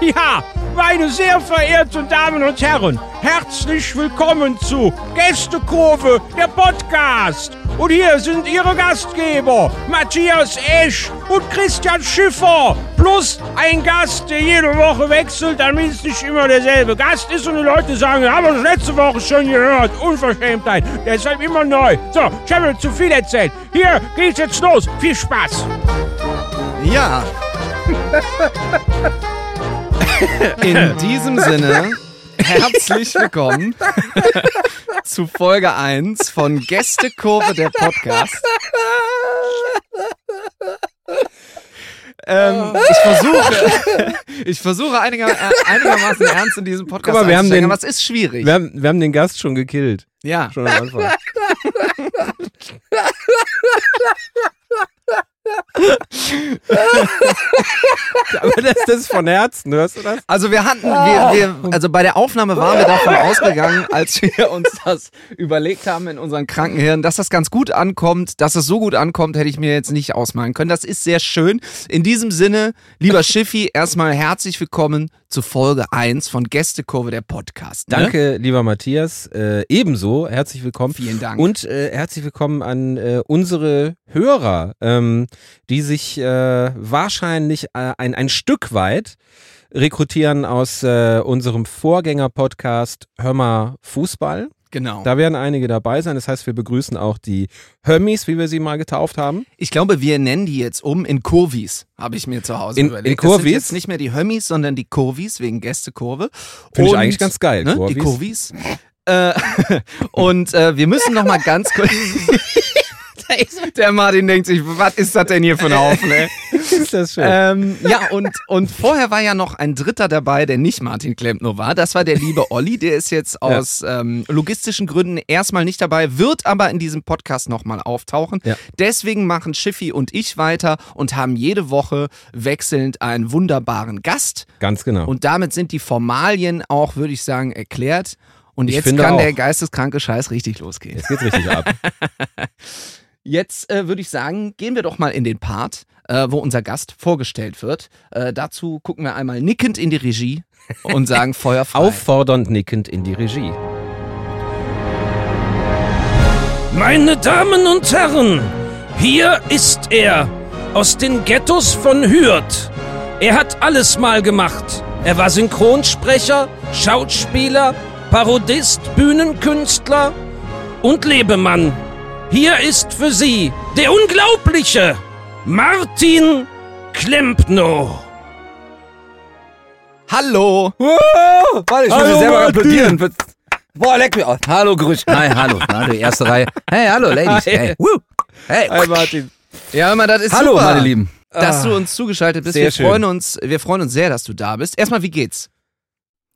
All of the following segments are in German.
Ja, meine sehr verehrten Damen und Herren, herzlich willkommen zu Gästekurve, der Podcast. Und hier sind Ihre Gastgeber, Matthias Esch und Christian Schiffer. Plus ein Gast, der jede Woche wechselt, damit es nicht immer derselbe Gast ist. Und die Leute sagen, haben wir letzte Woche schon gehört. Unverschämtheit. Deshalb immer neu. So, ich habe zu viel erzählt. Hier geht's jetzt los. Viel Spaß. Ja. In diesem Sinne, herzlich willkommen zu Folge 1 von Gästekurve der Podcast. Ähm, ich versuche, ich versuche einiger, äh, einigermaßen ernst in diesem Podcast Guck mal, wir haben einzusteigen, den- aber es ist schwierig. Wir haben, wir haben den Gast schon gekillt. ja. Schon am Anfang. Aber das, das ist von Herzen, hörst du das? Also wir hatten, wir, wir, also bei der Aufnahme waren wir davon ausgegangen, als wir uns das überlegt haben in unseren Krankenhirn, dass das ganz gut ankommt, dass es so gut ankommt, hätte ich mir jetzt nicht ausmalen können. Das ist sehr schön. In diesem Sinne, lieber Schiffi, erstmal herzlich willkommen zu Folge 1 von Gästekurve der Podcast. Ne? Danke, lieber Matthias. Äh, ebenso, herzlich willkommen. Vielen Dank. Und äh, herzlich willkommen an äh, unsere Hörer, ähm, die sich äh, wahrscheinlich äh, ein, ein Stück weit rekrutieren aus äh, unserem Vorgänger-Podcast Hör mal Fußball. Genau. Da werden einige dabei sein. Das heißt, wir begrüßen auch die Hömmis, wie wir sie mal getauft haben. Ich glaube, wir nennen die jetzt um in Kurvis, habe ich mir zu Hause In- überlegt. in Das sind Kurvis? jetzt nicht mehr die Hömmis, sondern die Kurvis wegen Gästekurve. Finde ich eigentlich ganz geil, Ne? Die Kurvis. Äh, und äh, wir müssen noch mal ganz kurz. Der Martin denkt sich, was ist das denn hier für ein Haufen, ey? ist das schön. ähm, ja, und, und vorher war ja noch ein Dritter dabei, der nicht Martin Klempner war. Das war der liebe Olli. Der ist jetzt aus ähm, logistischen Gründen erstmal nicht dabei, wird aber in diesem Podcast nochmal auftauchen. Ja. Deswegen machen Schiffi und ich weiter und haben jede Woche wechselnd einen wunderbaren Gast. Ganz genau. Und damit sind die Formalien auch, würde ich sagen, erklärt. Und Ich jetzt kann auch. der geisteskranke Scheiß richtig losgehen. Jetzt geht's richtig ab. Jetzt äh, würde ich sagen, gehen wir doch mal in den Part, äh, wo unser Gast vorgestellt wird. Äh, dazu gucken wir einmal nickend in die Regie und sagen Feuer frei. Auffordernd nickend in die Regie. Meine Damen und Herren, hier ist er, aus den Ghettos von Hürth. Er hat alles mal gemacht. Er war Synchronsprecher, Schauspieler, Parodist, Bühnenkünstler und Lebemann. Hier ist für Sie der unglaubliche Martin Klempno. Hallo! Warte, ich muss Hallo, mir selber Martin. applaudieren. Boah, leck mich aus. Hallo, grüß. Hi, hallo. Die erste Reihe. Hey, hallo, Ladies. Hey. Woo. Hey. Hi Martin. Ja, immer, das ist Hallo, super, meine Lieben. dass du uns zugeschaltet bist. Sehr Wir schön. freuen, uns, wir freuen uns sehr, dass du da bist. Erstmal, wie geht's?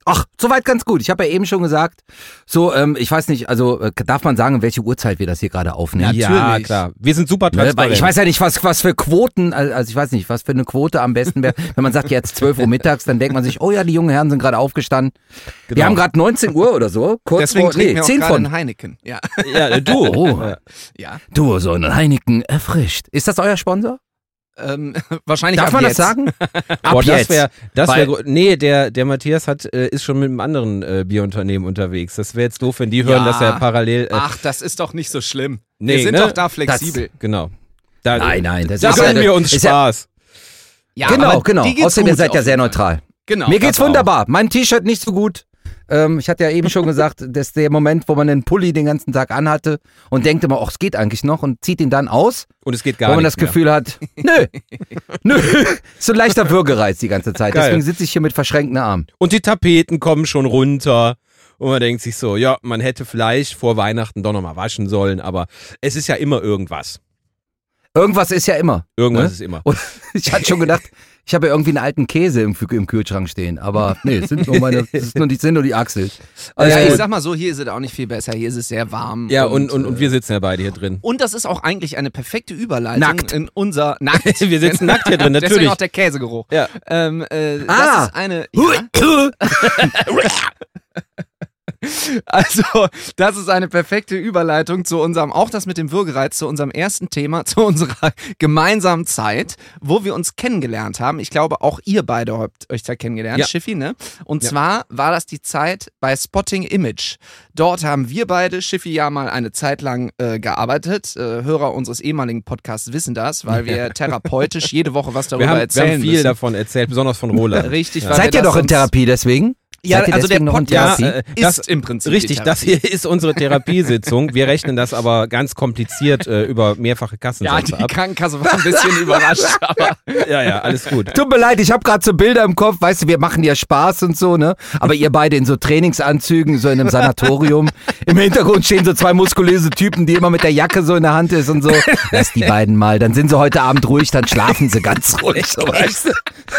Ach, soweit ganz gut. Ich habe ja eben schon gesagt, so, ähm, ich weiß nicht, also äh, darf man sagen, welche Uhrzeit wir das hier gerade aufnehmen? Ja, Natürlich. klar. Wir sind super Ne, transparent. ich weiß ja nicht, was, was für Quoten, also ich weiß nicht, was für eine Quote am besten wäre. Wenn man sagt, jetzt 12 Uhr mittags, dann denkt man sich, oh ja, die jungen Herren sind gerade aufgestanden. Genau. Wir haben gerade 19 Uhr oder so. Kurz Deswegen vor, trinken nee, wir auch 10 gerade von. einen Heineken. Ja. Ja, du. Oh. Ja. ja. Du, so ein Heineken erfrischt. Ist das euer Sponsor? Ähm, wahrscheinlich Darf ab man jetzt. das sagen? Ab Boah, das jetzt. wäre, das wäre, nee, der, der Matthias hat, äh, ist schon mit einem anderen äh, Bierunternehmen unterwegs. Das wäre jetzt doof, wenn die hören, Ja. dass er parallel, äh, Ach, das ist doch nicht so schlimm. Nee, wir sind ne? doch da flexibel. genau. Da, Nein, nein, das da ist gönnen ja- wir uns Spaß. Ja, genau, genau. Außerdem, ihr seid ja sehr neutral. Genau. Mir geht's das auch. wunderbar. Mein T-Shirt nicht so gut. Ähm, ich hatte ja eben schon gesagt, dass der Moment, wo man den Pulli den ganzen Tag anhatte und denkt immer, ach, es geht eigentlich noch und zieht ihn dann aus, Und es geht gar wo man das nicht mehr. Gefühl hat, nö, nö, so ein leichter Würgereiz die ganze Zeit. Geil. Deswegen sitze ich hier mit verschränkten Armen. Und die Tapeten kommen schon runter. Und man denkt sich so, ja, man hätte vielleicht vor Weihnachten doch nochmal waschen sollen, aber es ist ja immer irgendwas. Irgendwas ist ja immer. Irgendwas Ne? ist immer. Und ich hatte schon gedacht, ich habe ja irgendwie einen alten Käse im, im Kühlschrank stehen. Aber nee, es sind nur meine, es ist nur, die sind nur die Achsel. Alles ja, ich sag mal so, hier ist es auch nicht viel besser. Hier ist es sehr warm. Ja, und, und, und äh, wir sitzen ja beide hier drin. Und das ist auch eigentlich eine perfekte Überleitung Nackt. in unser nackt. Wir sitzen nackt hier drin, Deswegen natürlich. auch der Käsegeruch. Ja. Ähm, äh, Ah. Das ist eine. Ja, Also, das ist eine perfekte Überleitung zu unserem, auch das mit dem Würgereiz, zu unserem ersten Thema, zu unserer gemeinsamen Zeit, wo wir uns kennengelernt haben. Ich glaube, auch ihr beide habt euch da kennengelernt, Ja. Schiffi, ne? Und Ja. zwar war das die Zeit bei Spotting Image. Dort haben wir beide, Schiffi, ja mal eine Zeit lang äh, gearbeitet. Äh, Hörer unseres ehemaligen Podcasts wissen das, weil wir therapeutisch jede Woche was darüber Wir haben, wir erzählen haben viel müssen. davon erzählt, besonders von Roland. Richtig, weil Seid wir ihr doch in Therapie deswegen? Ja, Seid ihr also der in Podcast Ja, äh, das- ist im Prinzip Richtig, das hier ist unsere Therapiesitzung. Wir rechnen das aber ganz kompliziert äh, über mehrfache Ja, Kassensätze die ab. Krankenkasse war ein bisschen überrascht, aber Ja, ja, alles gut. Tut mir leid, ich habe gerade so Bilder im Kopf, weißt du, wir machen ja Spaß und so, ne? Aber ihr beide in so Trainingsanzügen, so in einem Sanatorium. Im Hintergrund stehen so zwei muskulöse Typen, die immer mit der Jacke so in der Hand ist und so. Lass die beiden mal, dann sind sie heute Abend ruhig, dann schlafen sie ganz ruhig. So, weißt du?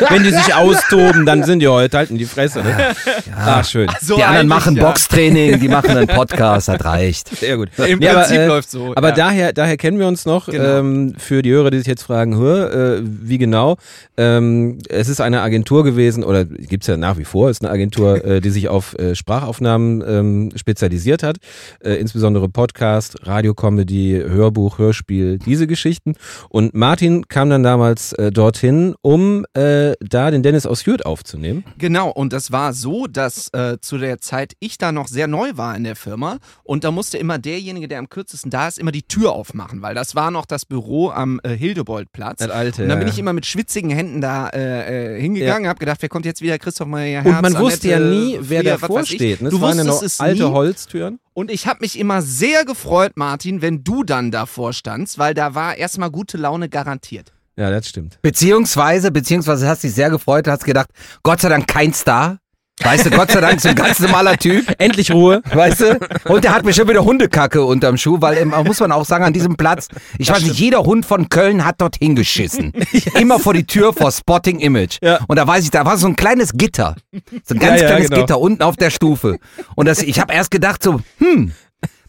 Wenn die sich austoben, dann sind die heute halten die Fresse. Ne? Ah, schön. so Die anderen machen ja. Boxtraining, die machen einen Podcast, das reicht. Sehr gut. Im Nee, aber, Prinzip äh, läuft so. Aber ja. daher, daher kennen wir uns noch. Genau. Ähm, für die Hörer, die sich jetzt fragen, hör, äh, wie genau? Ähm, es ist eine Agentur gewesen, oder gibt's ja nach wie vor, ist eine Agentur, äh, die sich auf äh, Sprachaufnahmen ähm, spezialisiert hat. Äh, insbesondere Podcast, Radiocomedy, Hörbuch, Hörspiel, diese Geschichten. Und Martin kam dann damals äh, dorthin, um äh, da den Dennis aus Jürth aufzunehmen. Genau, und das war so, dass äh, zu der Zeit ich da noch sehr neu war in der Firma und da musste immer derjenige, der am kürzesten da ist, immer die Tür aufmachen, weil das war noch das Büro am äh, Hildebrandplatz. Das alte, und dann bin ja. ich immer mit schwitzigen Händen da äh, äh, hingegangen, hab gedacht, wer kommt jetzt wieder? Christoph Meyer Und Herz, man wusste ja nie, wer davor steht. ne? Du Es waren ja wusstest noch es alte nie. Holztüren. Und ich habe mich immer sehr gefreut, Martin, wenn du dann davor standst, weil da war erstmal gute Laune garantiert. Ja, das stimmt. Beziehungsweise, beziehungsweise hast dich sehr gefreut, hast gedacht, Gott sei Dank kein Star. Weißt du, Gott sei Dank so ein ganz normaler Typ. Endlich Ruhe. Weißt du? Und der hat mir schon wieder Hundekacke unterm Schuh, weil muss man auch sagen, an diesem Platz, ich weiß nicht, jeder Hund von Köln hat dort hingeschissen. Immer vor die Tür vor Spotting Image. Ja. Und da weiß ich, da war so ein kleines Gitter. So ein ganz Ja, ja, kleines genau. Gitter unten auf der Stufe. Und das, ich habe erst gedacht so, hm,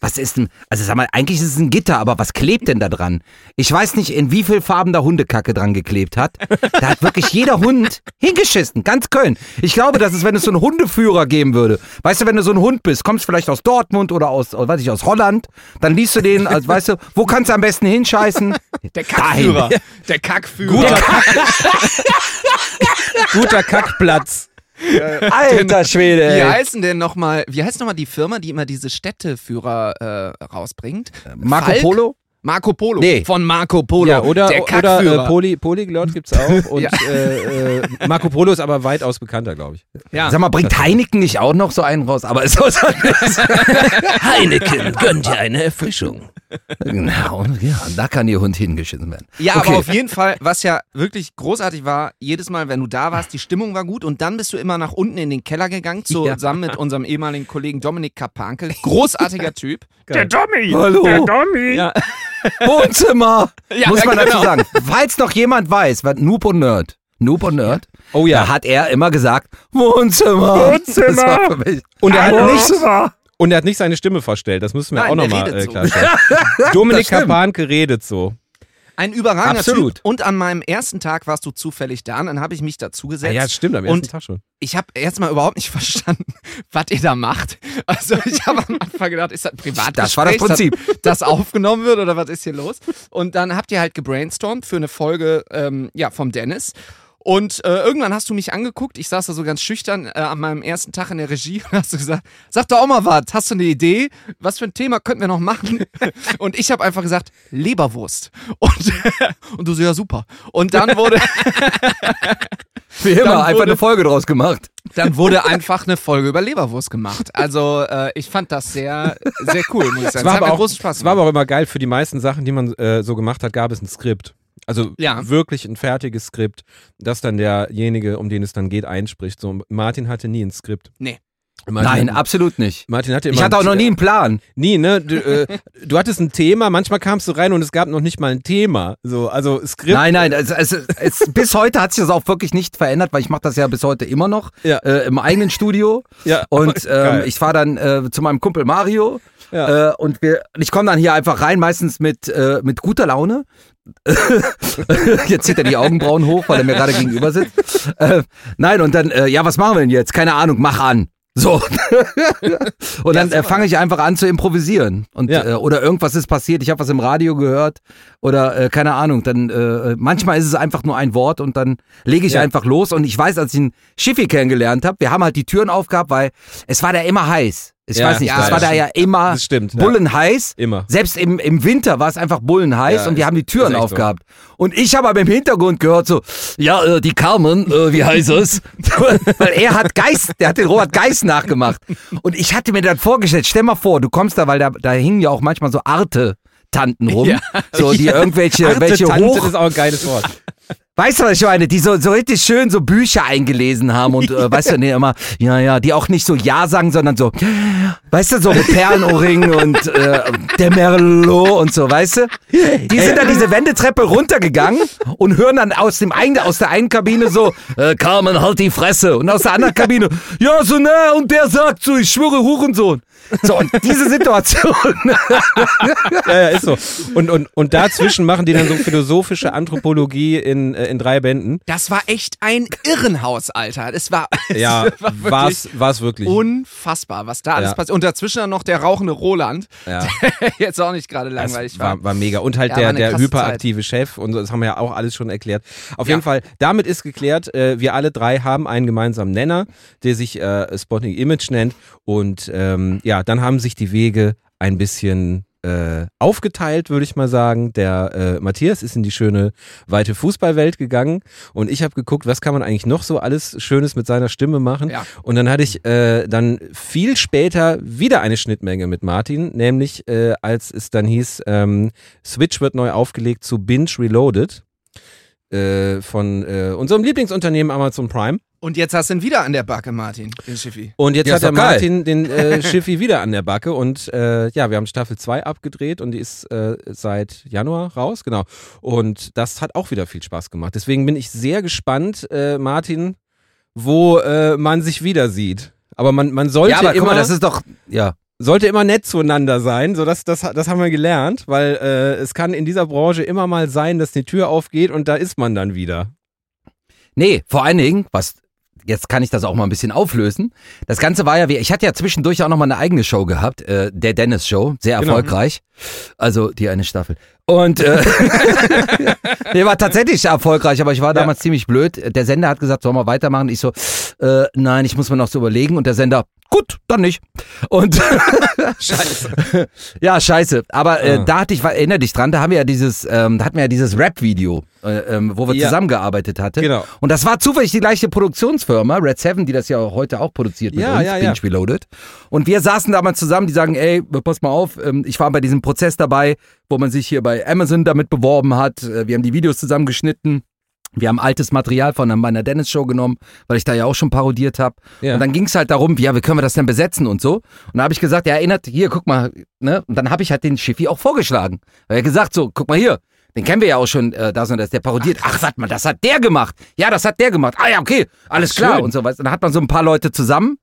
was ist denn, also sag mal, eigentlich ist es ein Gitter, aber was klebt denn da dran? Ich weiß nicht, in wie viel Farben da Hundekacke dran geklebt hat. Da hat wirklich jeder Hund hingeschissen, ganz Köln. Ich glaube, dass es, wenn es so einen Hundeführer geben würde, weißt du, wenn du so ein Hund bist, kommst vielleicht aus Dortmund oder aus, oder weiß ich, aus Holland, dann liest du den, als weißt du, wo kannst du am besten hinscheißen? Der Kackführer. Der Kackführer. Guter, Guter Kackplatz. Alter Schwede, Wie ey. heißen denn nochmal, wie heißt nochmal die Firma, die immer diese Städteführer äh, rausbringt? Marco Falk? Polo? Marco Polo. Nee. Von Marco Polo. Ja, oder, der oder Kackführer. äh, Poly, Polyglot gibt's auch. Und Ja. äh, äh, Marco Polo ist aber weitaus bekannter, glaube ich. ja. Sag mal, bringt Heineken nicht auch noch so einen raus? Aber ist was anderes. Heineken gönnt dir eine Erfrischung. Genau, ja, da kann ihr Hund hingeschissen werden. Ja, Okay. aber auf jeden Fall, was ja wirklich großartig war, jedes Mal, wenn du da warst, die Stimmung war gut und dann bist du immer nach unten in den Keller gegangen, zusammen mit unserem ehemaligen Kollegen Dominik Kapankel. Großartiger Typ. Der Tommy. Hallo. Der Tommy. Ja. Wohnzimmer! Ja, Muss man genau. dazu sagen. Falls noch jemand weiß, was Noob und Nerd, Noob und Nerd, Oh da ja. hat er immer gesagt, Wohnzimmer. Wohnzimmer. Das war für mich. Und er, hat nicht, und er hat nicht seine Stimme verstellt. Das müssen wir Nein, auch nochmal äh, so. klarstellen. Dominik Das stimmt. Kapanke redet so. Ein überragender Absolut. Typ. Und an meinem ersten Tag warst du zufällig da und dann habe ich mich dazu Ja, gesetzt. ja, das stimmt, am ersten Und Tag schon. ich habe erstmal überhaupt nicht verstanden, was ihr da macht. Also ich habe am Anfang gedacht, ist das ein Privatgespräch, Das war das Prinzip. das aufgenommen wird oder was ist hier los? Und dann habt ihr halt gebrainstormt für eine Folge ähm, ja, vom Dennis. Und äh, irgendwann hast du mich angeguckt, ich saß da so ganz schüchtern äh, an meinem ersten Tag in der Regie und hast du gesagt, sag doch auch mal was, hast du eine Idee? Was für ein Thema könnten wir noch machen? Und ich habe einfach gesagt, Leberwurst. Und, und du so, ja super. Und dann wurde, Wie immer, Dann einfach wurde- eine Folge draus gemacht. dann wurde einfach eine Folge über Leberwurst gemacht. Also äh, ich fand das sehr, sehr cool, muss ich sagen. Es war, hat aber mir auch, großen Spaß es war gemacht. aber auch immer geil, für die meisten Sachen, die man äh, so gemacht hat, gab es ein Skript. Also Ja. wirklich ein fertiges Skript, das dann derjenige, um den es dann geht, einspricht. So, Martin hatte nie ein Skript. Nee. Martin, Nein, absolut nicht. Martin hatte immer Ich hatte auch noch nie einen Plan. Nie, ne? Du, äh, du hattest ein Thema, manchmal kamst du rein und es gab noch nicht mal ein Thema. So, also Skript. Nein, nein, es, es, es, bis heute hat sich das auch wirklich nicht verändert, weil ich mache das ja bis heute immer noch Ja. äh, im eigenen Studio. Ja. Und ähm, ich fahre dann äh, zu meinem Kumpel Mario Ja. äh, und wir, ich komme dann hier einfach rein, meistens mit, äh, mit guter Laune. jetzt zieht er die Augenbrauen hoch, weil er mir gerade gegenüber sitzt. Äh, nein, und dann, äh, ja, was machen wir denn jetzt? Keine Ahnung, mach an. So. und dann äh, fange ich einfach an zu improvisieren. Und, Ja. äh, oder irgendwas ist passiert, ich habe was im Radio gehört oder äh, keine Ahnung. Dann äh, manchmal ist es einfach nur ein Wort und dann lege ich Ja. einfach los. Und ich weiß, als ich einen Schiffi kennengelernt habe, wir haben halt die Türen aufgehabt, weil es war da immer heiß. Ich Ja, weiß nicht, ja, das war da ja immer Das stimmt, ja. bullenheiß. Immer. Selbst im, im Winter war es einfach bullenheiß Ja, und wir haben die Türen echt so. aufgehabt. Und ich habe aber im Hintergrund gehört so, ja, äh, die Carmen, äh, wie heißt es? Weil er hat Geist, der hat den Robert Geist nachgemacht. Und ich hatte mir dann vorgestellt, stell mal vor, du kommst da, weil da, da hingen ja auch manchmal so Arte. Tanten rum, Ja. so die irgendwelche welche Tante hoch, ist auch ein geiles Wort. Weißt du was ich meine, die so, so richtig schön so Bücher eingelesen haben und äh, weißt du, nee, immer, ja, ja, die auch nicht so Ja sagen, sondern so, weißt du, so mit Perlenohrringen und äh, der Merlot und so, weißt du? Die sind dann diese Wendetreppe runtergegangen und hören dann aus dem einen, aus der einen Kabine so, äh, Carmen, halt die Fresse. Und aus der anderen Kabine, ja, so, ne, und der sagt so, ich schwöre Hurensohn. So, und diese Situation. Ja, ja, ist so. Und, und, und dazwischen machen die dann so philosophische Anthropologie in, äh, in drei Bänden. Das war echt ein Irrenhaus, Alter. Das war, Ja, war wirklich war's, war's wirklich. unfassbar, was da alles Ja. passiert. Und dazwischen dann noch der rauchende Roland, Ja. der jetzt auch nicht gerade langweilig war. war, war mega. Und halt Ja, der, der hyperaktive Chef und das haben wir ja auch alles schon erklärt. Auf jeden Fall, damit ist geklärt, äh, wir alle drei haben einen gemeinsamen Nenner, der sich äh, Spotting Image nennt. Und ähm, ja, dann haben sich die Wege ein bisschen äh, aufgeteilt, würde ich mal sagen. Der äh, Matthias ist in die schöne, weite Fußballwelt gegangen und ich habe geguckt, was kann man eigentlich noch so alles Schönes mit seiner Stimme machen. Ja. Und dann hatte ich äh, dann viel später wieder eine Schnittmenge mit Martin, nämlich äh, als es dann hieß, ähm, Switch wird neu aufgelegt zu Binge Reloaded äh, von äh, unserem Lieblingsunternehmen Amazon Prime. Und jetzt hast du ihn wieder an der Backe, Martin, den Schiffi. Und jetzt Ja, hat der geil. Martin den äh, Schiffi wieder an der Backe und äh, ja, wir haben Staffel 2 abgedreht und die ist äh, seit Januar raus, genau. Und das hat auch wieder viel Spaß gemacht. Deswegen bin ich sehr gespannt, äh, Martin, wo äh, man sich wieder sieht. Aber man, man sollte ja, aber immer guck mal, das ist doch, ja. Sollte immer nett zueinander sein, so dass das das haben wir gelernt, weil äh, es kann in dieser Branche immer mal sein, dass die Tür aufgeht und da ist man dann wieder. Nee, vor allen Dingen, was jetzt kann ich das auch mal ein bisschen auflösen. Das Ganze war ja wie, ich hatte ja zwischendurch auch noch mal eine eigene Show gehabt, äh, der Dennis Show, sehr Genau. erfolgreich. Also die eine Staffel. Und äh, der war tatsächlich erfolgreich, aber ich war damals ziemlich blöd. Der Sender hat gesagt, sollen wir weitermachen? Ich so, äh, nein, ich muss mir noch so überlegen. Und der Sender, gut, dann nicht. Und Scheiße. ja, scheiße. Aber äh, Ah. da hatte ich, erinnere dich dran, da haben wir ja dieses, ähm, da hatten wir ja dieses Rap-Video, äh, ähm, wo wir Ja. zusammengearbeitet hatten. Genau. Und das war zufällig die gleiche Produktionsfirma, Red Seven, die das ja heute auch produziert mit Ja, uns, ja, ja. Binge Reloaded. Und wir saßen damals zusammen, die sagen, ey, pass mal auf, ähm, ich war bei diesem Prozess dabei, wo man sich hier bei Amazon damit beworben hat. Äh, Wir haben die Videos zusammengeschnitten. Wir haben altes Material von meiner Dennis-Show genommen, weil ich da ja auch schon parodiert habe. Ja. Und dann ging es halt darum, ja, wie können wir das denn besetzen und so. Und da habe ich gesagt, ja, erinnert, hier, guck mal, ne? Und dann habe ich halt den Schiffi auch vorgeschlagen. Weil er gesagt, so, guck mal hier, den kennen wir ja auch schon, äh, da und das, der parodiert. Ach, warte mal, das hat der gemacht. Ja, das hat der gemacht. Ah ja, okay, alles Ach, klar schön. und so. Und dann hat man so ein paar Leute zusammen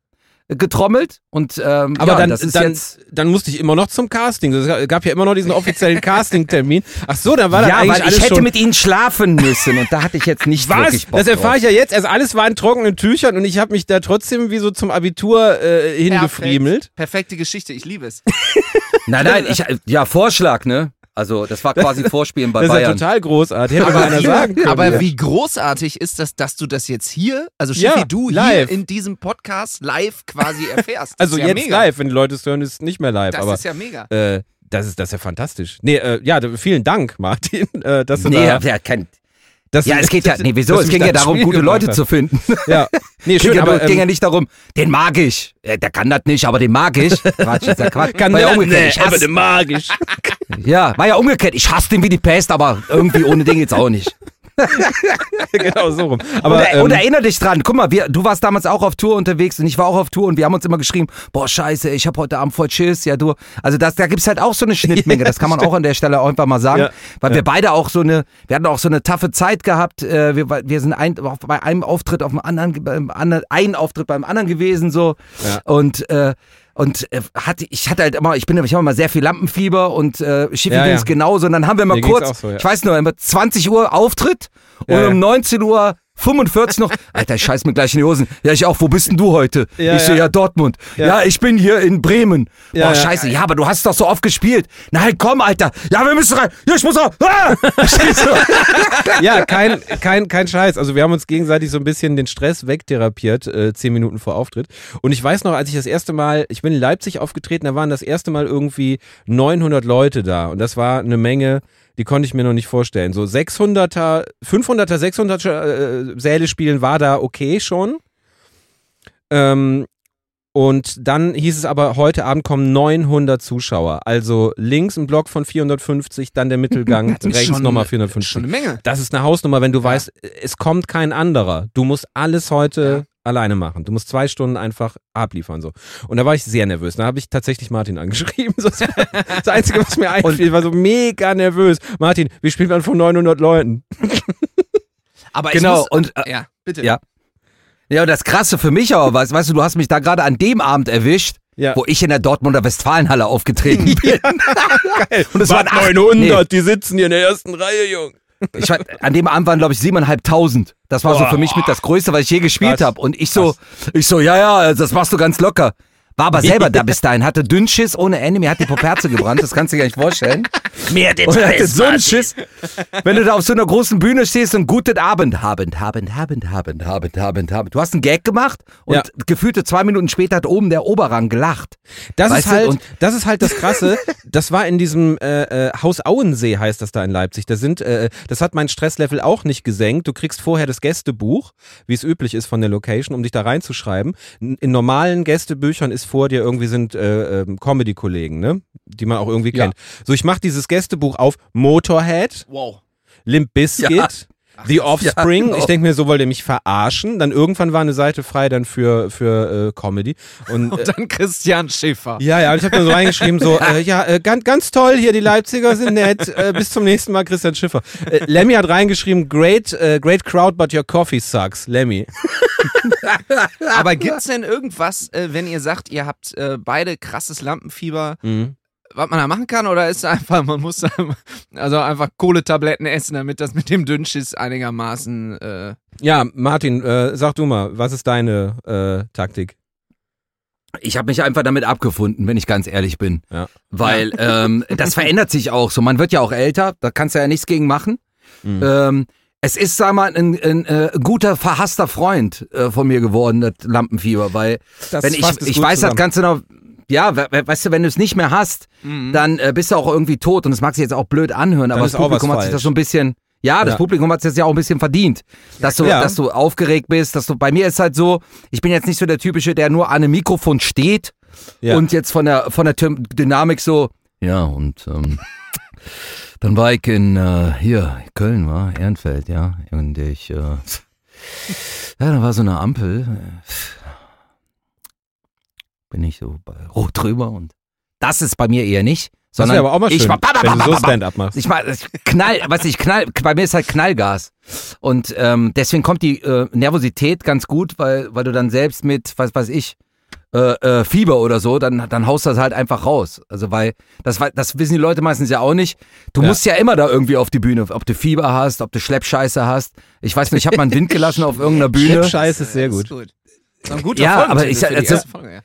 getrommelt und ähm, Aber ja, dann, das ist dann, jetzt dann musste ich immer noch zum Casting. Es gab ja immer noch diesen offiziellen Casting-Termin. Ach so, dann war das ja, eigentlich weil alles ich hätte schon. mit ihnen schlafen müssen und da hatte ich jetzt nicht was? wirklich Bock Das erfahre ich ja jetzt. Also alles war in trockenen Tüchern und ich habe mich da trotzdem wie so zum Abitur äh, hingefriemelt. Perfekt. Perfekte Geschichte, ich liebe es. Nein, nein, ich, ja, Vorschlag, ne? Also, das war quasi Vorspielen bei Das ist ja Bayern. total großartig. Hätte mir einer sagen können. aber ja. wie großartig ist das, dass du das jetzt hier, also Ja, Schiffi, du live. hier in diesem Podcast live quasi erfährst. Das Also ja jetzt mega. live, wenn die Leute es hören, ist es nicht mehr live. Das aber ist ja mega. äh, das ist das ist ja fantastisch. Nee, äh, ja, vielen Dank, Martin, äh, dass du Nee, da. ja, kein, dass ja, es geht ja, nee, wieso? Es ging ja darum, gute Leute zu finden. Ja, nee, Ging schön, ja, aber ging ja ähm, nicht darum, den mag ich. Äh, Der kann das nicht, aber den mag ich. Quatsch, ist ja Quatsch. kann war ja umgekehrt. nee, ich aber hasse, der magisch. ja, war ja umgekehrt. Ich hasse den wie die Pest, aber irgendwie ohne den geht's auch nicht. genau so rum. Aber und, ähm, und erinnere dich dran, guck mal, wir, du warst damals auch auf Tour unterwegs und ich war auch auf Tour und wir haben uns immer geschrieben, boah, scheiße, ich habe heute Abend voll Schiss, ja du. Also das, da gibt's halt auch so eine Schnittmenge, das kann man auch an der Stelle auch einfach mal sagen, Ja, weil ja. wir beide auch so eine, wir hatten auch so eine taffe Zeit gehabt, äh, wir, wir sind ein, bei einem Auftritt auf dem anderen, beim anderen, ein Auftritt beim anderen gewesen so Ja. und äh, und äh, hatte, ich hatte halt immer, ich bin, ich habe immer sehr viel Lampenfieber und äh, Schiffi Ja, ging's ja. genauso. Und dann haben wir mal Mir kurz, so, ja. ich weiß nur, immer 20 Uhr Auftritt und um 19 Uhr 45 noch. Alter, ich scheiß mir gleich in die Hosen. Ja, ich auch. Wo bist denn du heute? Ja, ich so, ja. ja, Dortmund. Ja. ich bin hier in Bremen. Ja, Boah, ja. scheiße. Ja, aber du hast doch so oft gespielt. Nein, komm, Alter. Ja, wir müssen rein. Ja, ich muss rein. Ah! Ja, kein, kein, kein Scheiß. Also wir haben uns gegenseitig so ein bisschen den Stress wegtherapiert, äh, zehn Minuten vor Auftritt. Und ich weiß noch, als ich das erste Mal, ich bin in Leipzig aufgetreten, da waren das erste Mal irgendwie 900 Leute da. Und das war eine Menge, die konnte ich mir noch nicht vorstellen. So 600er, 500er, 600er äh, Säle spielen war da okay schon. Ähm, und dann hieß es aber, heute Abend kommen 900 Zuschauer. Also links ein Block von 450, dann der Mittelgang, rechts schon- nochmal Schon 450. eine Menge. Das ist eine Hausnummer, wenn du weißt, es kommt kein anderer. Du musst alles heute alleine machen. Du musst zwei Stunden einfach abliefern. so. Und da war ich sehr nervös. Da habe ich tatsächlich Martin angeschrieben. So, Das, war das Einzige, was mir einfiel, war so mega nervös. Martin, wie spielt man von 900 Leuten? Aber Genau, ich muss, und, äh, ja, bitte. Ja. Ja, und das Krasse für mich aber, weißt, weißt du, du hast mich da gerade an dem Abend erwischt, Ja. wo ich in der Dortmunder Westfalenhalle aufgetreten bin. Geil. Und es waren acht- 900, die sitzen hier in der ersten Reihe, Jung. Ich war, an dem Abend waren, glaube ich, siebeneinhalbtausend. Das war so für mich mit das Größte, was ich je gespielt habe. Und ich so, ich so, ja, ja, das machst du ganz locker. War aber selber da bis dahin, hatte Dünnschiss ohne Ende, mir hat die Poperze gebrannt, das kannst du dir gar nicht vorstellen. Mehr Und er hatte so einen Schiss, wenn du da auf so einer großen Bühne stehst und guten Abend, Abend, Abend, Abend, Abend, Abend, Abend, Abend. Du hast einen Gag gemacht und Ja. gefühlte zwei Minuten später hat oben der Oberrang gelacht. Das Weißt ist halt, und- das ist halt das Krasse. Das war in diesem äh, äh, Haus Auensee heißt das da in Leipzig. Da sind, äh, das hat mein Stresslevel auch nicht gesenkt. Du kriegst vorher das Gästebuch, wie es üblich ist von der Location, um dich da reinzuschreiben. In normalen Gästebüchern ist vor dir irgendwie sind äh, ähm, Comedy-Kollegen, ne, die man auch irgendwie Ja. kennt. So, ich mach dieses Gästebuch auf Motorhead, Wow. Limp Bizkit. Ja. The Offspring, genau. ich denke mir, so wollt ihr mich verarschen. Dann irgendwann war eine Seite frei dann für, für äh, Comedy. Und, äh, Und dann Christian Schäfer. ja, ja, und ich habe dann so reingeschrieben, so, äh, ja, äh, ganz, ganz toll hier, die Leipziger sind nett, äh, bis zum nächsten Mal, Christian Schiffer. Äh, Lemmy hat reingeschrieben, great, äh, great crowd, but your coffee sucks, Lemmy. Aber gibt's denn irgendwas, äh, wenn ihr sagt, ihr habt äh, beide krasses Lampenfieber, Mhm. Was man da machen kann? Oder ist es einfach, man muss da, also einfach Kohletabletten essen, damit das mit dem Dünnschiss einigermaßen. Äh, Ja, Martin, äh, sag du mal, was ist deine äh, Taktik? Ich habe mich einfach damit abgefunden, wenn ich ganz ehrlich bin. Ja. Weil ähm, das verändert sich auch so. Man wird ja auch älter, da kannst du ja nichts gegen machen. Mhm. Ähm, es ist, sag mal, ein, ein, äh, guter, verhasster Freund äh, von mir geworden, das Lampenfieber, weil Das wenn ich, ich weiß das zusammen. Ganze noch, ja, we- we- weißt du, wenn du es nicht mehr hast, dann äh, bist du auch irgendwie tot und das mag sich jetzt auch blöd anhören, aber ist das Publikum hat sich das so ein bisschen, ja, das Ja. Publikum hat es jetzt ja auch ein bisschen verdient, dass du, Ja. dass du aufgeregt bist, dass du, bei mir ist halt so, ich bin jetzt nicht so der Typische, der nur an einem Mikrofon steht Ja. und jetzt von der, von der Dynamik so, ja, und ähm, dann war ich in, äh, hier, Köln war, Ehrenfeld, ja, und ich, äh, ja, da war so eine Ampel, bin ich so bei Rot drüber und das ist bei mir eher nicht, Das sondern wäre aber auch mal schön, ich, war- wenn du so Stand-up machst. ich mal, ich knall, was ich knall, bei mir ist halt Knallgas. Und ähm, deswegen kommt die äh, Nervosität ganz gut, weil, weil du dann selbst mit, was weiß ich, äh, äh, Fieber oder so, dann, dann haust du das halt einfach raus. Also weil, das, das wissen die Leute meistens ja auch nicht. Du Ja. musst ja immer da irgendwie auf die Bühne, ob du Fieber hast, ob du Schleppscheiße hast. Ich weiß nicht, ich habe mal einen Wind gelassen auf irgendeiner Bühne. Schleppscheiß ist sehr das gut. Ist gut. Das ist ein guter Ja, aber Folgentitel ich- also- erste Folge,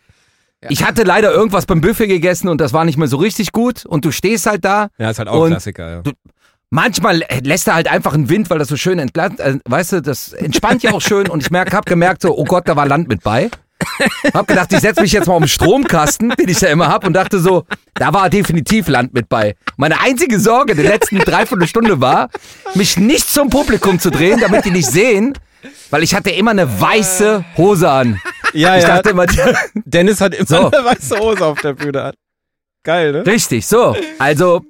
ja. Ich hatte leider irgendwas beim Buffet gegessen und das war nicht mehr so richtig gut. Und du stehst halt da Ja, ist halt auch Und- Klassiker, ja. Manchmal lässt er halt einfach einen Wind, weil das so schön entlangt, äh, weißt du, das entspannt ja auch schön und ich merk, hab gemerkt so, oh Gott, da war Land mit bei. Hab gedacht, ich setz mich jetzt mal um den Stromkasten, den ich ja immer hab und dachte so, da war definitiv Land mit bei. Meine einzige Sorge der letzten dreiviertel Stunde war, mich nicht zum Publikum zu drehen, damit die nicht sehen, weil ich hatte immer eine weiße Hose an. Ja, Ich ja. dachte immer, Dennis hat immer So. eine weiße Hose auf der Bühne an. Geil, ne? richtig, so. Also,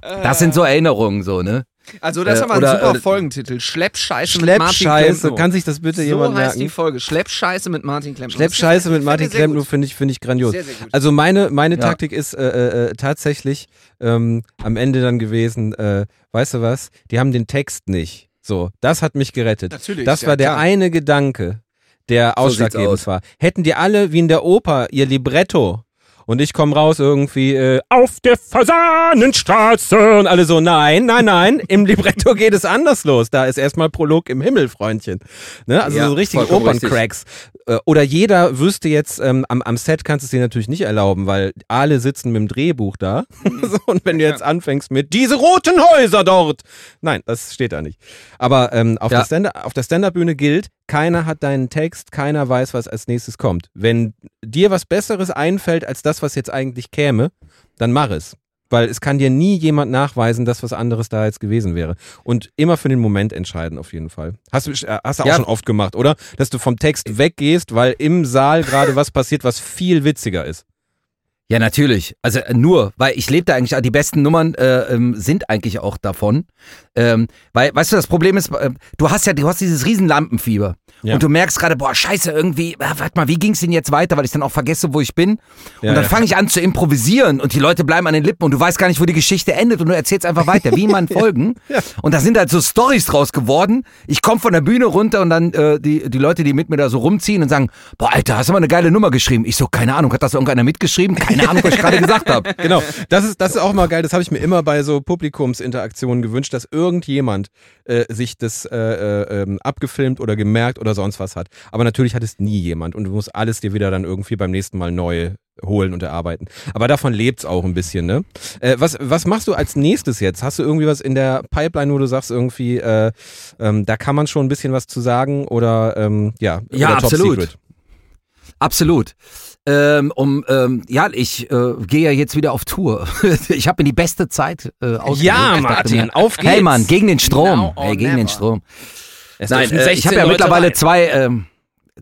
das sind so Erinnerungen so, ne? Also, das Äh, haben wir einen oder, super äh, Folgentitel. Schleppscheiße mit Martin Schleppscheiße, Klempno. kann sich das bitte so jemand heißt merken? die Folge. Schleppscheiße mit Martin Klempno. Schleppscheiße mit Martin Klempno finde ich, finde ich grandios. Sehr, sehr gut. Also meine, meine Ja. Taktik ist äh, äh, tatsächlich ähm, am Ende dann gewesen, äh, weißt du was, die haben den Text nicht. So, das hat mich gerettet. Natürlich, das ja, war der klar. eine Gedanke, der ausschlaggebend aus. war. Hätten die alle wie in der Oper ihr Libretto Und ich komme raus irgendwie äh, auf der Fasanenstraße und alle so, nein, nein, nein, im Libretto geht es anders los. Da ist erstmal Prolog im Himmel, Freundchen. Ne? Also Ja, so richtige richtig. Operncracks. Äh, Oder jeder wüsste jetzt, ähm, am, am Set kannst du es dir natürlich nicht erlauben, weil alle sitzen mit dem Drehbuch da. so, und wenn du jetzt anfängst mit diese roten Häuser dort. Nein, das steht da nicht. Aber ähm, auf, Ja. der Stand auf der Stand-Up-Bühne gilt, keiner hat deinen Text, keiner weiß, was als nächstes kommt. Wenn dir was Besseres einfällt als das, was jetzt eigentlich käme, dann mach es. Weil es kann dir nie jemand nachweisen, dass was anderes da jetzt gewesen wäre. Und immer für den Moment entscheiden, auf jeden Fall. Hast du, äh, hast du auch Ja. schon oft gemacht, oder? Dass du vom Text weggehst, weil im Saal gerade was passiert, was viel witziger ist. Ja, natürlich. Also äh, nur, weil ich lebe da eigentlich, die besten Nummern äh, ähm, sind eigentlich auch davon. Ähm, weil, weißt du, das Problem ist, äh, du hast ja, du hast dieses riesen Lampenfieber. Ja. Und du merkst gerade, boah, scheiße, irgendwie, äh, warte mal, wie ging's denn jetzt weiter, weil ich dann auch vergesse, wo ich bin. Ja, und dann ja. fange ich an zu improvisieren und die Leute bleiben an den Lippen und du weißt gar nicht, wo die Geschichte endet und du erzählst einfach weiter, wie man Folgen. Und da sind halt so Stories draus geworden. Ich komme von der Bühne runter und dann äh, die, die Leute, die mit mir da so rumziehen und sagen, boah, Alter, hast du mal eine geile Nummer geschrieben? Ich so, keine Ahnung, hat das irgendeiner mitgeschrieben? Keine Ahnung, was ich gerade gesagt habe. Genau, das ist, das ist auch mal geil. Das habe ich mir immer bei so Publikumsinteraktionen gewünscht, dass irgendjemand äh, sich das äh, äh, ähm, abgefilmt oder gemerkt oder sonst was hat. Aber natürlich hat es nie jemand und du musst alles dir wieder dann irgendwie beim nächsten Mal neu holen und erarbeiten. Aber davon lebt's auch ein bisschen, ne? Äh, was, was machst du als nächstes jetzt? Hast du irgendwie was in der Pipeline, wo du sagst, irgendwie, äh, ähm, da kann man schon ein bisschen was zu sagen oder ähm, ja, Ja, oder absolut. Absolut. Ähm, um, ähm, ja, ich äh, gehe ja jetzt wieder auf Tour. ich habe mir die beste Zeit äh, ausgesucht. Ja, Martin, mir, auf Hey geht's. Mann, gegen den Strom. Now hey, gegen den never. Strom. Es Nein, äh, ich 16 habe ja Leute mittlerweile rein. zwei, ähm,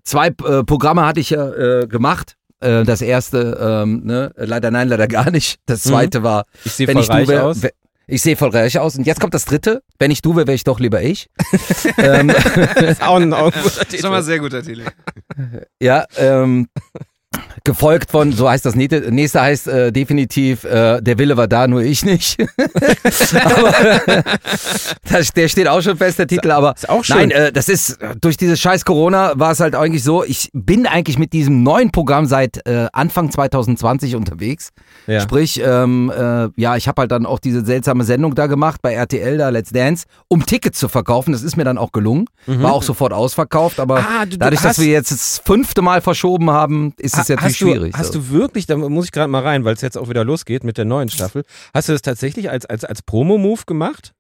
zwei äh, Programme hatte ich ja äh, gemacht. Äh, das erste, ähm, ne, leider nein, leider gar nicht. Das zweite war, Ich sehe wenn voll ich du reich wär, aus. wär- ich sehe voll reich aus. Und jetzt kommt das dritte. Wenn ich du wäre, wäre ich doch lieber ich. ähm, Das ist auch ein, auch ein guter Das ist Titel. schon mal sehr guter Titel. Ja, ähm, gefolgt von, so heißt das nächste, nächste heißt äh, definitiv, äh, der Wille war da, nur ich nicht. aber das, der steht auch schon fest, der Titel, aber Ist auch schön. nein, äh, das ist, äh, durch dieses scheiß Corona war es halt eigentlich so, ich bin eigentlich mit diesem neuen Programm seit äh, Anfang 2020 unterwegs. Ja. Sprich, ähm, äh, ja, ich habe halt dann auch diese seltsame Sendung da gemacht bei RTL, da Let's Dance, um Tickets zu verkaufen. Das ist mir dann auch gelungen. War auch sofort ausverkauft, aber Mhm. Ah, du- du dadurch, dass wir jetzt das fünfte Mal verschoben haben, ist es jetzt natürlich hast du, schwierig. Hast so. du wirklich, da muss ich gerade mal rein, weil es jetzt auch wieder losgeht mit der neuen Staffel, hast du das tatsächlich als, als, als Promo-Move gemacht?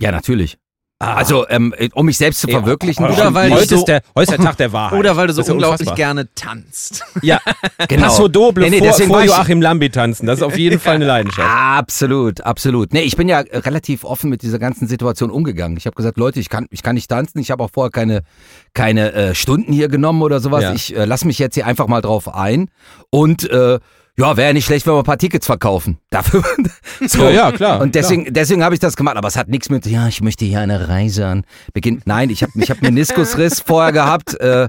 ja, natürlich. Also, ähm, um mich selbst zu verwirklichen. Oder bestimmt weil heute, so- ist der, heute ist der Tag der Wahrheit. Oder weil du so ja unglaublich unfassbar. gerne tanzt. Ja, Genau. Passo Doble Nee, nee, vor, vor Joachim Lambi tanzen. Das ist auf jeden Fall eine Leidenschaft. Absolut, absolut. Nee, ich bin ja relativ offen mit dieser ganzen Situation umgegangen. Ich habe gesagt, Leute, ich kann, ich kann nicht tanzen. Ich habe auch vorher keine, keine äh, Stunden hier genommen oder sowas. Ja. Ich äh, lasse mich jetzt hier einfach mal drauf ein. Und äh, ja, wäre ja nicht schlecht, wenn wir ein paar Tickets verkaufen. Dafür. so. Ja, ja, klar, Und deswegen, deswegen habe ich das gemacht. Aber es hat nichts mit, ja, ich möchte hier eine Reise an. Beginn. Nein, ich habe ich hab Meniskusriss vorher gehabt. Äh,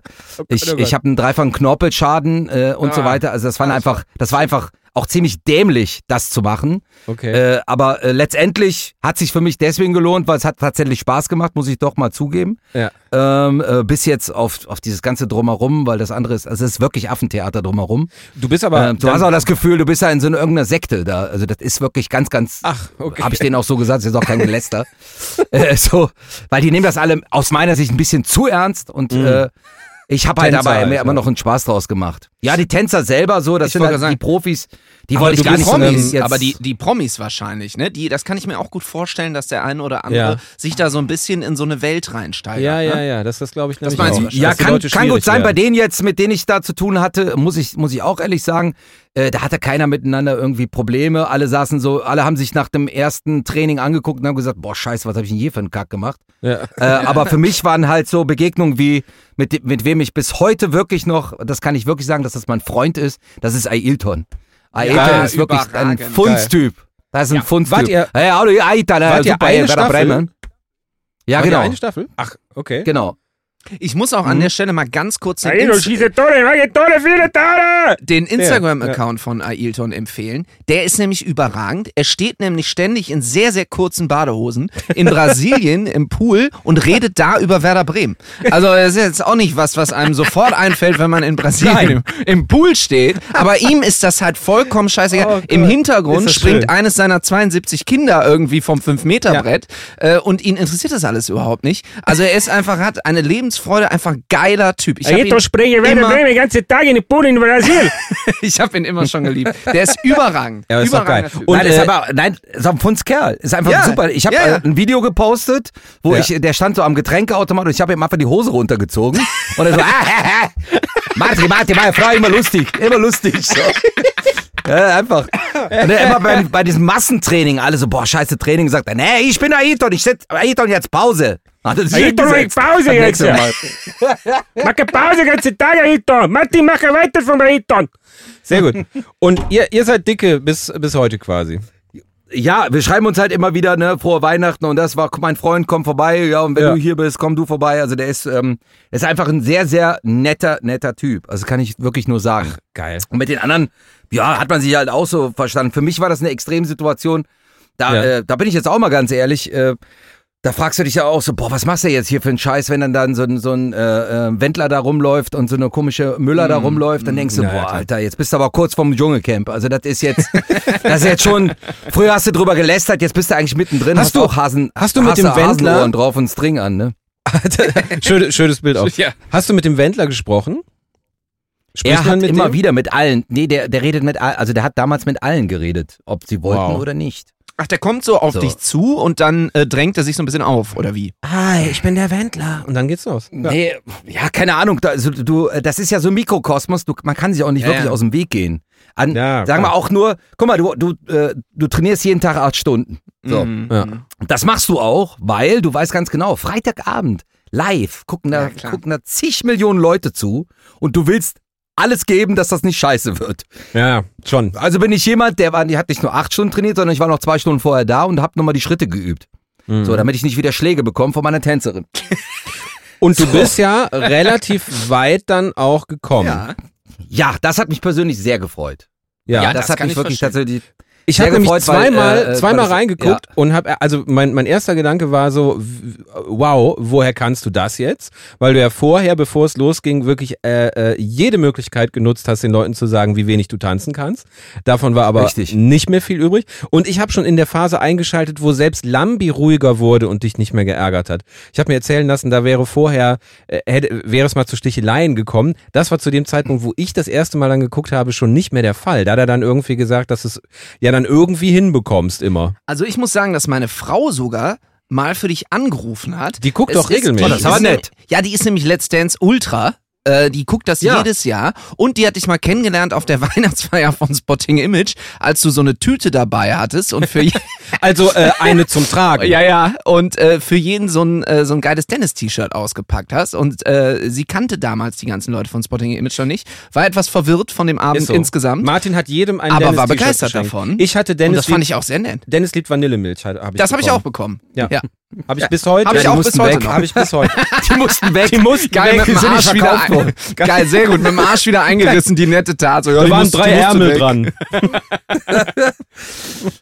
ich oh ich habe einen dreifachen Knorpelschaden äh, und so Ah, weiter. Also das war einfach, das war einfach auch ziemlich dämlich, das zu machen. Okay. Äh, aber äh, letztendlich hat sich für mich deswegen gelohnt, weil es hat tatsächlich Spaß gemacht, muss ich doch mal zugeben. ja. Ähm, äh, bis jetzt auf, auf dieses ganze Drumherum, weil das andere ist, also es ist wirklich Affentheater drumherum. Du bist aber. ähm, du hast auch das Gefühl, du bist ja in so einer irgendeiner Sekte da. Also das ist wirklich ganz, ganz. Ach, okay. Habe ich denen auch so gesagt, das ist auch kein Geläster. äh, so, weil die nehmen das alle aus meiner Sicht ein bisschen zu ernst und äh, ich habe halt aber immer noch einen Spaß draus gemacht. Ja, die Tänzer selber so, das Ich sind halt die Profis, die wollte ich gar nicht Promis, jetzt, aber die, die Promis wahrscheinlich, ne? Die, das kann ich mir auch gut vorstellen, dass der eine oder andere Ja. sich da so ein bisschen in so eine Welt reinsteigert. ja, ja, ne? ja, das ist, glaube ich, nämlich meinst auch. Ja, kann, kann gut sein. Bei werden. denen jetzt, mit denen ich da zu tun hatte, muss ich, muss ich auch ehrlich sagen, äh, da hatte keiner miteinander irgendwie Probleme. Alle saßen so, alle haben sich nach dem ersten Training angeguckt und haben gesagt, boah, scheiße, was habe ich denn hier für einen Kack gemacht? Ja. Äh, aber für mich waren halt so Begegnungen wie, mit, mit wem ich bis heute wirklich noch, das kann ich wirklich sagen, dass das mein Freund ist, das ist Ailton. Ailton Geil. ist wirklich ein. Funstyp. Das ist ein Funstyp. Wart ihr- hey, wart ihr super, eine Werder Staffel? Bremen. Ja, War genau. eine Staffel? Ach, okay. Genau. Ich muss auch an der Stelle mal ganz kurz den, Instagram-Account von Ailton empfehlen. Der ist nämlich überragend. Er steht nämlich ständig in sehr, sehr kurzen Badehosen in Brasilien im Pool und redet da über Werder Bremen. Also das ist jetzt auch nicht was, was einem sofort einfällt, wenn man in Brasilien im, im Pool steht. Aber ihm ist das halt vollkommen scheißegal. Oh Im Hintergrund springt schön. eines seiner 72 Kinder irgendwie vom 5-Meter-Brett äh, und ihn interessiert das alles überhaupt nicht. Also er ist einfach, hat eine Lebensfreude, einfach geiler Typ. Ich immer- den ganzen Tag in in Brasil. ich habe ihn immer schon geliebt. Der ist überragend. Ja, ist doch geil. Und, nein, äh, ist aber, nein, ist ein Funskerl. Ist einfach Ja, super. Ich habe ja, ja. ein Video gepostet, wo Ja. ich, der stand so am Getränkeautomat und ich habe ihm einfach die Hose runtergezogen. und er so, ah, Martin, Martin, meine Frau, immer lustig, immer lustig. So. Ja, einfach. Und er immer bei, bei diesem Massentraining, alle so, boah, scheiße Training, sagt er, nee, ich bin Ayrton, ich setz Ayrton jetzt Pause. Hat er Ailton, mach hingesetzt. Pause jetzt. Mache Pause den ganzen Tag, Ailton. Martin, mache weiter vom Ailton. Sehr gut. Und ihr, ihr seid dicke bis, bis heute quasi. Ja, wir schreiben uns halt immer wieder, ne, frohe Weihnachten und das war, mein Freund, komm vorbei, ja, und wenn Ja. du hier bist, komm du vorbei. Also der ist, ähm, ist einfach ein sehr, sehr netter, netter Typ. Also kann ich wirklich nur sagen. Geil. Und mit den anderen, ja, hat man sich halt auch so verstanden. Für mich war das eine Extremsituation. Da, Ja. äh, da bin ich jetzt auch mal ganz ehrlich, äh, da fragst du dich ja auch so, boah, was machst du jetzt hier für einen Scheiß, wenn dann dann so ein, so ein äh, äh, Wendler da rumläuft und so eine komische Müller da rumläuft, dann denkst du, Ja, boah, klar. Alter, jetzt bist du aber kurz vom Dschungelcamp. Also das ist jetzt, das ist jetzt schon, früher hast du drüber gelästert, jetzt bist du eigentlich mittendrin, Hast hast, du- auch Hasen, hast du mit hast dem Wendler- drauf und String an, ne? Schön, schönes Bild auch. Ja. Hast du mit dem Wendler gesprochen? Spricht er hat mit immer dem? wieder mit allen, nee, der, der redet mit allen, also der hat damals mit allen geredet, ob sie wollten Wow. oder nicht. Ach, der kommt so auf So. dich zu und dann äh, drängt er sich so ein bisschen auf, oder wie? Hi, ich bin der Wendler. Und dann geht's los. Ja. Nee, ja, keine Ahnung. Da, also, du, äh, das ist ja so ein Mikrokosmos. Du, man kann sich auch nicht Ja, wirklich aus dem Weg gehen. An, Ja, sagen wir auch nur, guck mal, du, du, äh, du trainierst jeden Tag acht Stunden. So. Mhm. Ja. Das machst du auch, weil du weißt ganz genau, Freitagabend, live, gucken da, gucken da zig Millionen Leute zu und du willst alles geben, dass das nicht scheiße wird. ja, schon. Also bin ich jemand, der war, die hat nicht nur acht Stunden trainiert, sondern ich war noch zwei Stunden vorher da und hab nochmal die Schritte geübt. Mhm. So, damit ich nicht wieder Schläge bekomme von meiner Tänzerin. Und du bist ja relativ weit dann auch gekommen. Ja. Ja, das hat mich persönlich sehr gefreut. Ja. Ja, das, das hat kann mich ich wirklich verstehen. tatsächlich. Ich habe nämlich gefreut, weil, zweimal, äh, äh, zweimal reingeguckt und habe, also mein, mein erster Gedanke war so, wow, woher kannst du das jetzt? Weil du ja vorher, bevor es losging, wirklich äh, äh, jede Möglichkeit genutzt hast, den Leuten zu sagen, wie wenig du tanzen kannst. Davon war aber Richtig. nicht mehr viel übrig. Und ich habe schon in der Phase eingeschaltet, wo selbst Lambi ruhiger wurde und dich nicht mehr geärgert hat. Ich habe mir erzählen lassen, da wäre vorher, äh, hätte, wäre es mal zu Sticheleien gekommen. Das war zu dem Zeitpunkt, wo ich das erste Mal dann geguckt habe, schon nicht mehr der Fall. Da hat er dann irgendwie gesagt, dass es ja dann irgendwie hinbekommst immer. Also ich muss sagen, dass meine Frau sogar mal für dich angerufen hat. Die guckt Es doch ist- regelmäßig. die Oh, das ist aber ist nett. Ja, die ist nämlich Let's Dance Ultra. Äh, die guckt das Ja. jedes Jahr und die hat dich mal kennengelernt auf der Weihnachtsfeier von Spotting Image, als du so eine Tüte dabei hattest und für Also äh, eine zum Tragen. ja ja und äh, für jeden so ein äh, so ein geiles Tennis-T-Shirt ausgepackt hast und äh, sie kannte damals die ganzen Leute von Spotting Image noch nicht, war etwas verwirrt von dem Abend so. insgesamt, Martin hat jedem ein aber Dennis war begeistert davon. Ich hatte und Dennis das fand ich auch sehr nett. Dennis Lied Vanillemilch habe hab ich Das habe ich auch bekommen. Ja. ja. Habe ich bis heute. Hab ich Die auch mussten bis heute. Habe ich bis heute. Die mussten weg. Die mussten Geil, weg. mit dem Arsch wieder ein, Geil, sehr gut. Mit dem Arsch wieder eingerissen, die nette Tat. So, ja, Da waren musste- drei Ärmel weg. dran.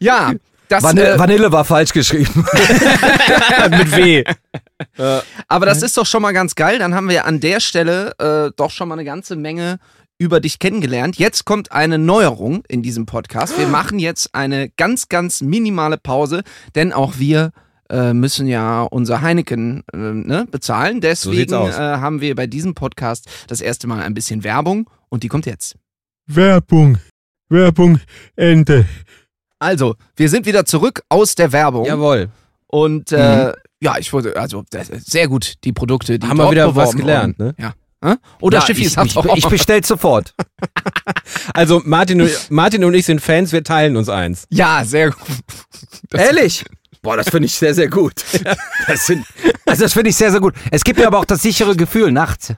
Ja, das, Vanille, äh, Vanille war falsch geschrieben. Mit W. aber das ist doch schon mal ganz geil. Dann haben wir an der Stelle äh, doch schon mal eine ganze Menge über dich kennengelernt. Jetzt kommt eine Neuerung in diesem Podcast. Wir machen jetzt eine ganz, ganz minimale Pause, denn auch wir äh, müssen ja unser Heineken äh, ne, bezahlen. Deswegen aus. äh, haben wir bei diesem Podcast das erste Mal ein bisschen Werbung und die kommt jetzt. Werbung. Werbung. Ende. Also, wir sind wieder zurück aus der Werbung. Jawohl. Und äh, ja, ich wollte, also das ist sehr gut, die Produkte, die Haben wir wieder was gelernt, wurden. ne? Ja. Oder Ja, Schiffis ich, auch. ich bestell sofort. Also Martin und, Martin und ich sind Fans, wir teilen uns eins. ja, sehr gut. Ehrlich? Boah, das finde ich sehr, sehr gut. Das sind, also das finde ich sehr, sehr gut. Es gibt mir aber auch das sichere Gefühl nachts.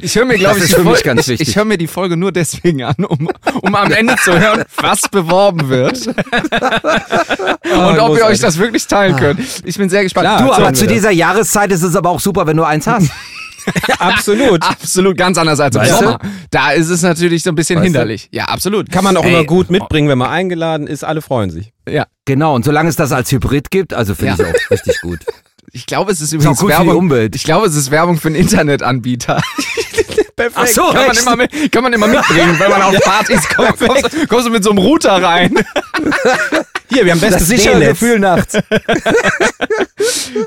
Ich höre mir, glaube Das ich, für mich Folge- ganz ich, wichtig. ich höre mir die Folge nur deswegen an, um, um am Ende zu hören, was beworben wird. Und ob ihr euch das wirklich teilen könnt. Ich bin sehr gespannt. Klar, Du, aber zu das. dieser Jahreszeit ist es aber auch super, wenn du eins hast. Absolut. Absolut ganz anders als im Weißt du? Sommer. Da ist es natürlich so ein bisschen Weißt du? hinderlich. Ja, absolut. Kann man auch Ey, immer gut mitbringen, wenn man eingeladen ist. Alle freuen sich. Ja. Genau, und solange es das als Hybrid gibt, also finde Ja. ich auch richtig gut. Ich glaube, es ist Ist übrigens die Werbung. Umwelt. Ich glaube, es ist Werbung für einen Internetanbieter. Perfekt. Ach so, kann man, immer mit, kann man immer mitbringen, wenn man auf Partys kommt. Kommst, kommst du mit so einem Router rein. Hier, wir haben bestes Das sichere D-Netz. Gefühl nachts.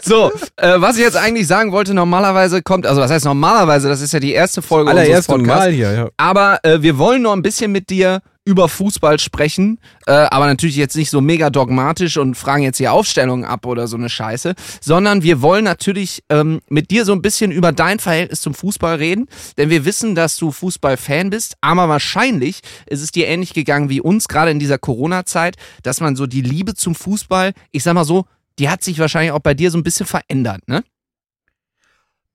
So, äh, was ich jetzt eigentlich sagen wollte, normalerweise kommt, also was heißt normalerweise, das ist ja die erste Folge Allererste unseres Podcasts. Mal hier, ja. Aber äh, wir wollen noch ein bisschen mit dir über Fußball sprechen, äh, aber natürlich jetzt nicht so mega dogmatisch und fragen jetzt die Aufstellung ab oder so eine Scheiße, sondern wir wollen natürlich ähm, mit dir so ein bisschen über dein Verhältnis zum Fußball reden, denn wir wissen, dass du Fußballfan bist, aber wahrscheinlich ist es dir ähnlich gegangen wie uns, gerade in dieser Corona-Zeit, dass man so die Liebe zum Fußball, ich sag mal so, die hat sich wahrscheinlich auch bei dir so ein bisschen verändert, ne?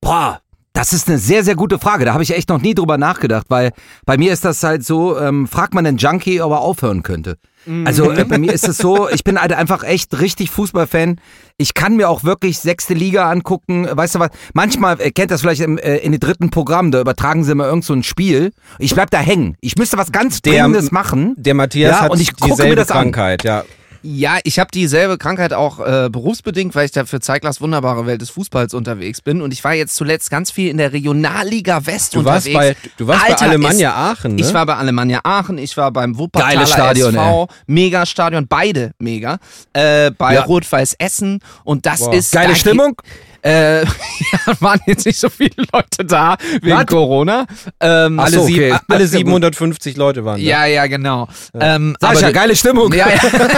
Boah, das ist eine sehr, sehr gute Frage. Da habe ich echt noch nie drüber nachgedacht, weil bei mir ist das halt so, ähm, fragt man einen Junkie, ob er aufhören könnte. Also äh, bei mir ist es so, ich bin halt einfach echt richtig Fußballfan. Ich kann mir auch wirklich sechste Liga angucken. Weißt du was? Manchmal, ihr kennt das vielleicht im, äh, in den dritten Programm, da übertragen sie mal irgend so ein Spiel. Ich bleib da hängen. Ich müsste was ganz Der- Dringendes machen. Der Matthias Ja, hat und ich gucke mir dieselbe das an. Krankheit, ja. Ja, ich habe dieselbe Krankheit auch äh, berufsbedingt, weil ich da für Zeiglers wunderbare Welt des Fußballs unterwegs bin. Und ich war jetzt zuletzt ganz viel in der Regionalliga West Du warst unterwegs. bei, du warst Alter, bei Alemannia Aachen, ne? Ich war bei Alemannia Aachen, ich war beim Wuppertaler Geiles Stadion, SV, mega Stadion, beide mega. Äh, bei Ja. Rot-Weiß Essen und das Boah. ist Geile da Stimmung? Äh, ja, waren jetzt nicht so viele Leute da wegen Was? Corona. Ähm, alle, so, okay. alle 750 Leute waren da. ja, ja, genau. Ähm, Sag ich aber ja, geile Stimmung. Ja, ja.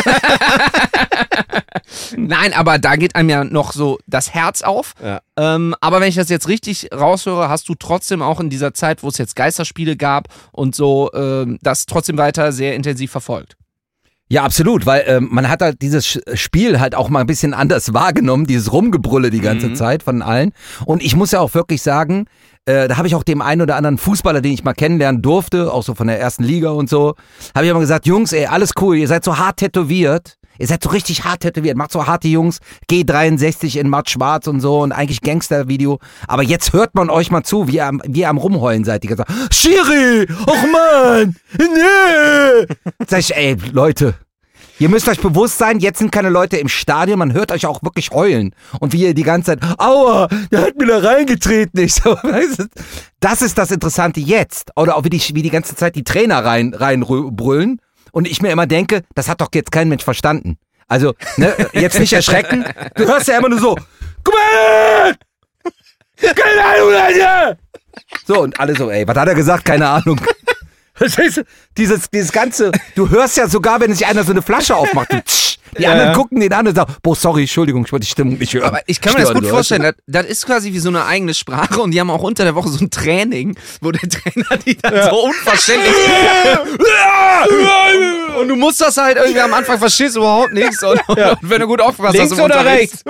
Nein, aber da geht einem ja noch so das Herz auf. Ja. Ähm, aber wenn ich das jetzt richtig raushöre, hast du trotzdem auch in dieser Zeit, wo es jetzt Geisterspiele gab und so, ähm, das trotzdem weiter sehr intensiv verfolgt. Ja, absolut, weil ähm, man hat halt dieses Spiel halt auch mal ein bisschen anders wahrgenommen, dieses Rumgebrülle die ganze Mhm. Zeit von allen. Und ich muss ja auch wirklich sagen, äh, da habe ich auch dem einen oder anderen Fußballer, den ich mal kennenlernen durfte, auch so von der ersten Liga und so, habe ich immer gesagt, Jungs, ey, alles cool, ihr seid so hart tätowiert. Ihr seid so richtig hart tätowiert, macht so harte Jungs, G63 in matt schwarz und so und eigentlich Gangster-Video. Aber jetzt hört man euch mal zu, wie ihr am, wie ihr am Rumheulen seid. Die ganze Zeit, Schiri, och man, nee. Sag ich, ey, Leute, Ihr müsst euch bewusst sein, jetzt sind keine Leute im Stadion, man hört euch auch wirklich heulen. Und wie ihr die ganze Zeit, aua, der hat mir da reingetreten. Ich so, das ist das Interessante jetzt. Oder auch wie die, wie die ganze Zeit die Trainer rein, rein brüllen. Und ich mir immer denke, das hat doch jetzt kein Mensch verstanden. Also, ne, jetzt nicht erschrecken. Du hörst ja immer nur so, guck mal! Keine Ahnung, Leute! So, und alle so, ey, was hat er gesagt? Keine Ahnung. Verstehst du? Dieses, dieses ganze, du hörst ja sogar, wenn sich einer so eine Flasche aufmacht, tsch, die Ja, anderen ja. gucken den an und sagen, boah, sorry, Entschuldigung, ich wollte die Stimmung nicht hören. Aber ich kann mir das Stören, gut weißt du? vorstellen. Das, das ist quasi wie so eine eigene Sprache und die haben auch unter der Woche so ein Training, wo der Trainer die dann so unverständlich. und du musst das halt irgendwie am Anfang verstehst du überhaupt nichts. Und, und wenn du gut aufgepasst Links hast im oder rechts?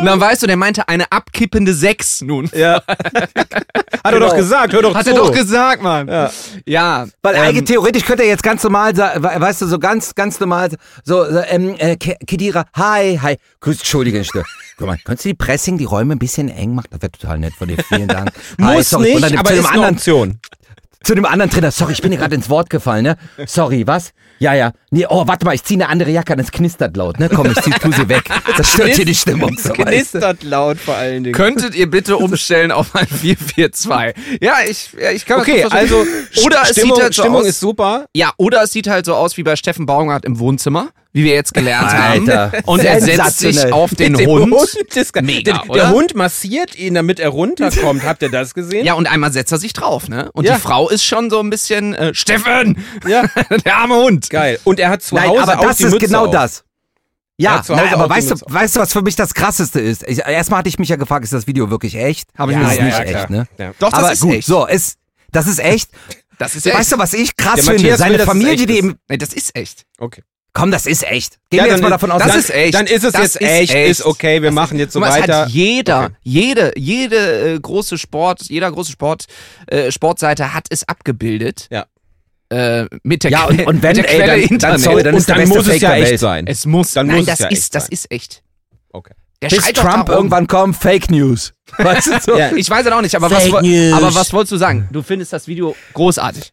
Und dann weißt du, der meinte eine abkippende Sechs nun. Ja. Hat er doch gesagt, hör doch Hat zu. er doch gesagt, Mann. Ja. Ja. Weil ähm, eigentlich theoretisch könnte er jetzt ganz normal sagen, we- weißt du, so ganz, ganz normal, so, ähm, äh, Ke- Kedira, hi, hi, grüß, Entschuldige, Guck mal, könntest du die Pressing, die Räume ein bisschen eng machen? Das wäre total nett von dir, vielen Dank. Hi, Muss sorry. Und nicht, aber ist eine anderen, Option. Zu dem anderen Trainer, sorry, ich bin dir gerade ins Wort gefallen, ne? Sorry, was? Ja, ja. Nee, oh, warte mal, ich ziehe eine andere Jacke an, es knistert laut, ne? Komm, ich zieh, tu sie weg. Das stört hier die Stimmung. So, weißt du? Knistert laut vor allen Dingen. Könntet ihr bitte umstellen auf ein 442? Ja, ich, ja, ich kann das Okay, also oder es Stimmung, sieht halt so Stimmung aus, ist super. Ja, oder es sieht halt so aus wie bei Steffen Baumgart im Wohnzimmer, wie wir jetzt gelernt Alter, haben. Und er setzt sich auf den Hund. ist geil. Mega, der, oder? der Hund massiert ihn, damit er runterkommt. Habt ihr das gesehen? Ja, und einmal setzt er sich drauf, ne? Und Ja. die Frau ist schon so ein bisschen, äh, Steffen! Ja. Der arme Hund. Geil. Und er hat zu Nein, Hause aber auch das die ist Mütze genau auf. das. Ja, nein, aber weißt du, weißt du, was für mich das Krasseste ist? Ich, erstmal hatte ich mich ja gefragt, ist das Video wirklich echt? Hab ich ja, mir ist ja, nicht ja, echt, ne? Ja. Doch, das aber ist gut, echt. so, ist, das ist echt. Das ist Weißt du, was ich krass Der finde? Matthias Seine Familie, die ist. Nee, das ist echt. Okay. Komm, das ist echt. Gehen Ja, wir jetzt dann mal ist- davon aus, das dass- ist echt. Dann ist es Das jetzt ist echt, echt. ist okay, wir machen jetzt so es weiter. hat jeder, Okay. jede, jede äh, große Sport, jeder große Sport, äh, Sportseite hat es abgebildet. Ja. Äh, mit der, Ja, und- und wenn, der ey, Quelle dann- dann sorry, dann Und dann muss es ja echt sein. es muss, Dann nein, muss es das ja ist, echt das ist echt. Okay. Der bis Trump irgendwann kommt, Fake News. Weißt du so? Ja, ich weiß es auch nicht, aber was, Fake woll- News. aber was wolltest du sagen? Du findest das Video großartig.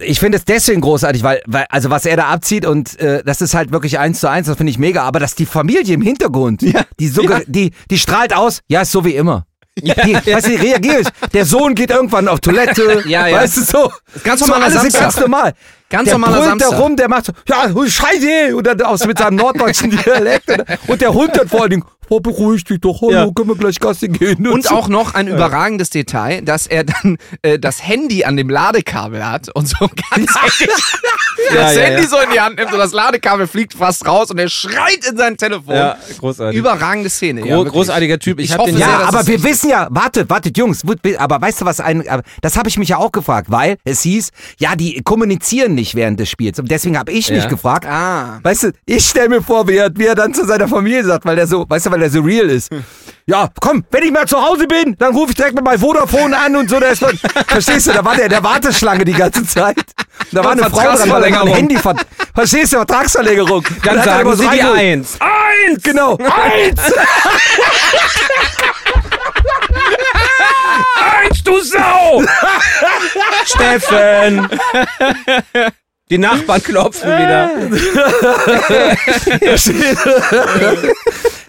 Ich finde es deswegen großartig, weil, weil, also was er da abzieht und äh, das ist halt wirklich eins zu eins, das finde ich mega. Aber dass die Familie im Hintergrund, die, so, ge- die, die strahlt aus, ja, ist so wie immer. Die, weißt du, die reagiert. Der Sohn geht irgendwann auf Toilette. Ja, ja. Weißt du so? Ganz so normaler ist Samstag. ganz normal. Ganz der normaler Samstag. da rum, der macht so, ja, scheiße, und dann aus mit seinem norddeutschen Dialekt. Und, und der Hund dann vor allen Dingen, oh, beruhig dich doch, hallo, Ja. können wir gleich Gassi gehen. Und so. auch noch ein überragendes Detail, dass er dann äh, das Handy an dem Ladekabel hat und so ganz Ja, das ja, Handy ja. so in die Hand nimmt und das Ladekabel fliegt fast raus und er schreit in sein Telefon. Ja, großartig. Überragende Szene. ja, Gro großartiger Typ. Ich, Ich hoffe den sehr, Ja, aber wir wissen ja, wartet, wartet, Jungs, aber weißt du was, ein, aber das habe ich mich ja auch gefragt, weil es hieß, ja, die kommunizieren nicht während des Spiels. Und deswegen habe ich mich Ja. gefragt, Ah. weißt du, ich stell mir vor, wie er, wie er dann zu seiner Familie sagt, weil er so, weißt du, weil er so real ist. Ja, komm, wenn ich mal zu Hause bin, dann rufe ich direkt mit meinem Vodafone an und so. Da ist man, verstehst du, da war der in der Warteschlange die ganze Zeit. Da war eine Frau dran, weil er ein. Handy ver Verstehst du, Vertragsverlängerung. Dann er sagen sie die reingeholt. Eins. Eins! Genau, eins! Eins, du Sau! Steffen! Die Nachbarn klopfen wieder.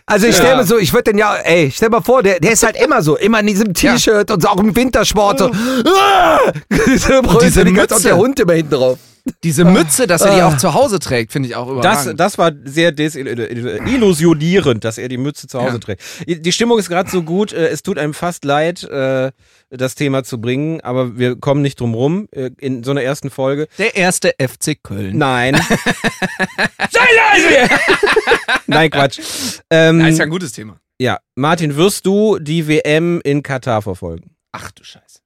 Also ich stell mir so, ich würde den ja, ey, stell mal vor, der, der ist halt immer so, immer in diesem T-Shirt und so auch im Wintersport so. Ah! diese Mütze. und der Hund immer hinten drauf. Diese Mütze, dass er die auch zu Hause trägt, finde ich auch Das, überragend. das war sehr desillusionierend, dass er die Mütze zu Hause Ja. trägt. Die Stimmung ist gerade so gut, äh, es tut einem fast leid, äh, das Thema zu bringen, aber wir kommen nicht drum rum äh, in so einer ersten Folge. der erste FC Köln. Nein. Sei leise! Nein, Quatsch. Ähm, Ja, ist ja ein gutes Thema. ja, Martin, wirst du die WM in Katar verfolgen? Ach du Scheiße.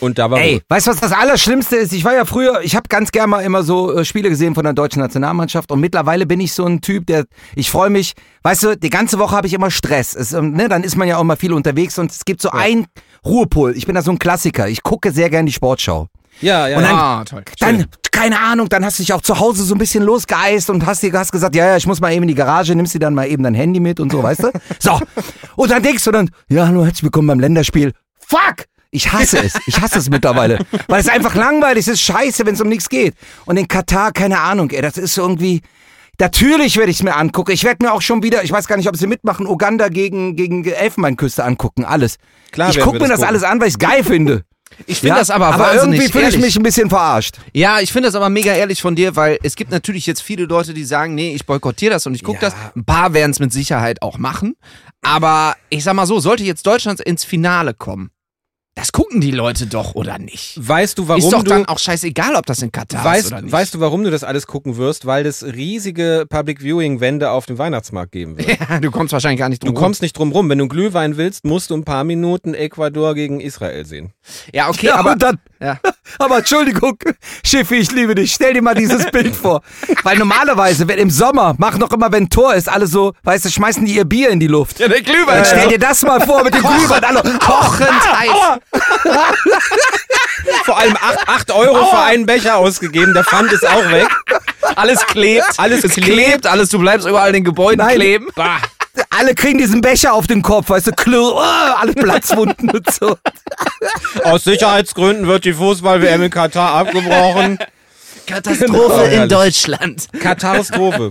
Und da war Ey, weißt du, was das Allerschlimmste ist? Ich war ja früher, ich habe ganz gerne mal immer so äh, Spiele gesehen von der deutschen Nationalmannschaft und mittlerweile bin ich so ein Typ, der, ich freue mich, weißt du, die ganze Woche habe ich immer Stress. Es, ähm, ne, dann ist man ja auch mal viel unterwegs und es gibt so einen Ruhepol. Ich bin da so ein Klassiker. Ich gucke sehr gern die Sportschau. ja, ja. Und dann- ah, toll. Dann, keine Ahnung, dann hast du dich auch zu Hause so ein bisschen losgeeist und hast dir hast gesagt, ja, ja, ich muss mal eben in die Garage, nimmst dir dann mal eben dein Handy mit und so, weißt du? So. Und dann denkst du dann, ja, hallo, herzlich willkommen beim Länderspiel. Fuck! Ich hasse es. Ich hasse es mittlerweile. Weil es einfach langweilig ist, scheiße, wenn es um nichts geht. Und in Katar, keine Ahnung, ey, das ist so irgendwie. Natürlich werde ich es mir angucken. Ich werde mir auch schon wieder, ich weiß gar nicht, ob sie mitmachen, Uganda gegen, gegen Elfenbeinküste angucken. Alles. Klar ich gucke mir das das alles an, weil ich es geil finde. Ich finde das aber, aber wahnsinnig irgendwie fühle ich mich ein bisschen verarscht. Ja, ich finde das aber mega ehrlich von dir, weil es gibt natürlich jetzt viele Leute, die sagen, nee, ich boykottiere das und ich gucke Ja. das. Ein paar werden es mit Sicherheit auch machen. Aber ich sag mal so, sollte jetzt Deutschland ins Finale kommen, das gucken die Leute doch, oder nicht? Weißt du, warum ist doch du dann auch scheißegal, ob das in Katar ist weißt, oder nicht. weißt du, warum du das alles gucken wirst? Weil es riesige Public Viewing Wände auf dem Weihnachtsmarkt geben wird. ja, du kommst wahrscheinlich gar nicht Du drum kommst nicht drum rum. Wenn du Glühwein willst, musst du ein paar Minuten Ecuador gegen Israel sehen. rum. Ja, okay, Ja, aber dann, ja. Aber Entschuldigung, Schiffi, ich liebe dich. Stell dir mal dieses Bild vor. Weil normalerweise, wenn im Sommer, machen noch immer, wenn Tor ist, alle so, weißt du, schmeißen die ihr Bier in die Luft. Ja, der Glühwein. Dann stell dir das mal vor mit dem Glühwein. Alle, Kochend heiß. Vor allem 8, Euro für einen Becher ausgegeben. Der Pfand ist auch weg. Alles klebt. Alles es klebt. Alles, du bleibst überall in den Gebäuden Nein. kleben. Alle kriegen diesen Becher auf den Kopf, weißt du, Klo, oh, alle Platzwunden und so. Aus Sicherheitsgründen wird die Fußball-WM in Katar abgebrochen. Katastrophe in herrlich. Deutschland. Katastrophe.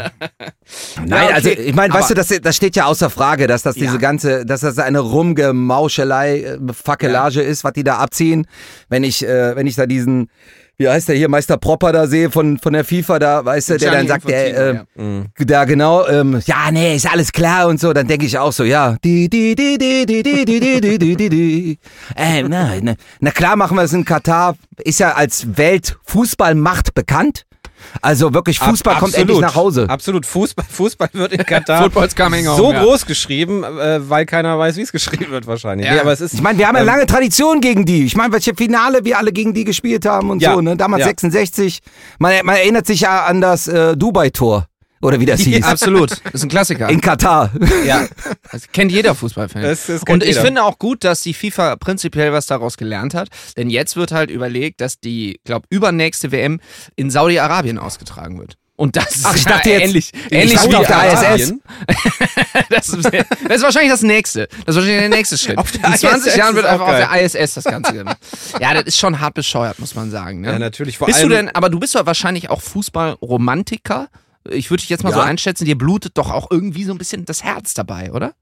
Nein, okay. also ich meine, weißt du, das, das steht ja außer Frage, dass das diese Ja. ganze, dass das eine Rumgemauschelei, äh, Fackelage ist, was die da abziehen. Wenn ich, äh, wenn ich da diesen, wie heißt der hier, Meister Propper da sehe von, von der FIFA da, weißt du, der dann sagt, der, äh, da genau, ähm, ja, nee, ist alles klar und so, dann denke ich auch so, ja, die, die, die, die, die, die, die, die, die, die, die. Äh, na, na, na klar machen wir es in Katar, ist ja als Weltfußballmacht bekannt. Also wirklich, Fußball Ab- kommt endlich nach Hause. Absolut. Fußball, Fußball wird in Katar coming home, so ja. groß geschrieben, äh, weil keiner weiß, wie es geschrieben wird wahrscheinlich. Ja. Nee, aber es ist, Ich meine, wir haben eine ähm, lange Tradition gegen die. Ich meine, welche Finale wir alle gegen die gespielt haben und Ja, so, ne? Damals ja. 66. Man, man erinnert sich ja an das äh, Dubai-Tor. Oder wie das hieß. Absolut. Das ist ein Klassiker. In Katar. Ja, das kennt jeder Fußballfan. Das- das kennt und ich jeder. finde auch gut, dass die FIFA prinzipiell was daraus gelernt hat, denn jetzt wird halt überlegt, dass die, glaube übernächste WM in Saudi-Arabien ausgetragen wird. Und das ist Ach, ich ja dachte jetzt- ähnlich, ich ähnlich wie auf der Arabien. ISS. Das ist, das ist wahrscheinlich das nächste. Das ist wahrscheinlich der nächste Schritt. Auf der In 20 ISS Jahren wird einfach auf der ISS das Ganze gemacht. Ja, das ist schon hart bescheuert, muss man sagen. Ne? Ja, natürlich. Vor Bist allem, du denn, aber du bist doch wahrscheinlich auch Fußballromantiker. Ich würde dich jetzt mal so Ja. einschätzen, dir blutet doch auch irgendwie so ein bisschen das Herz dabei, oder?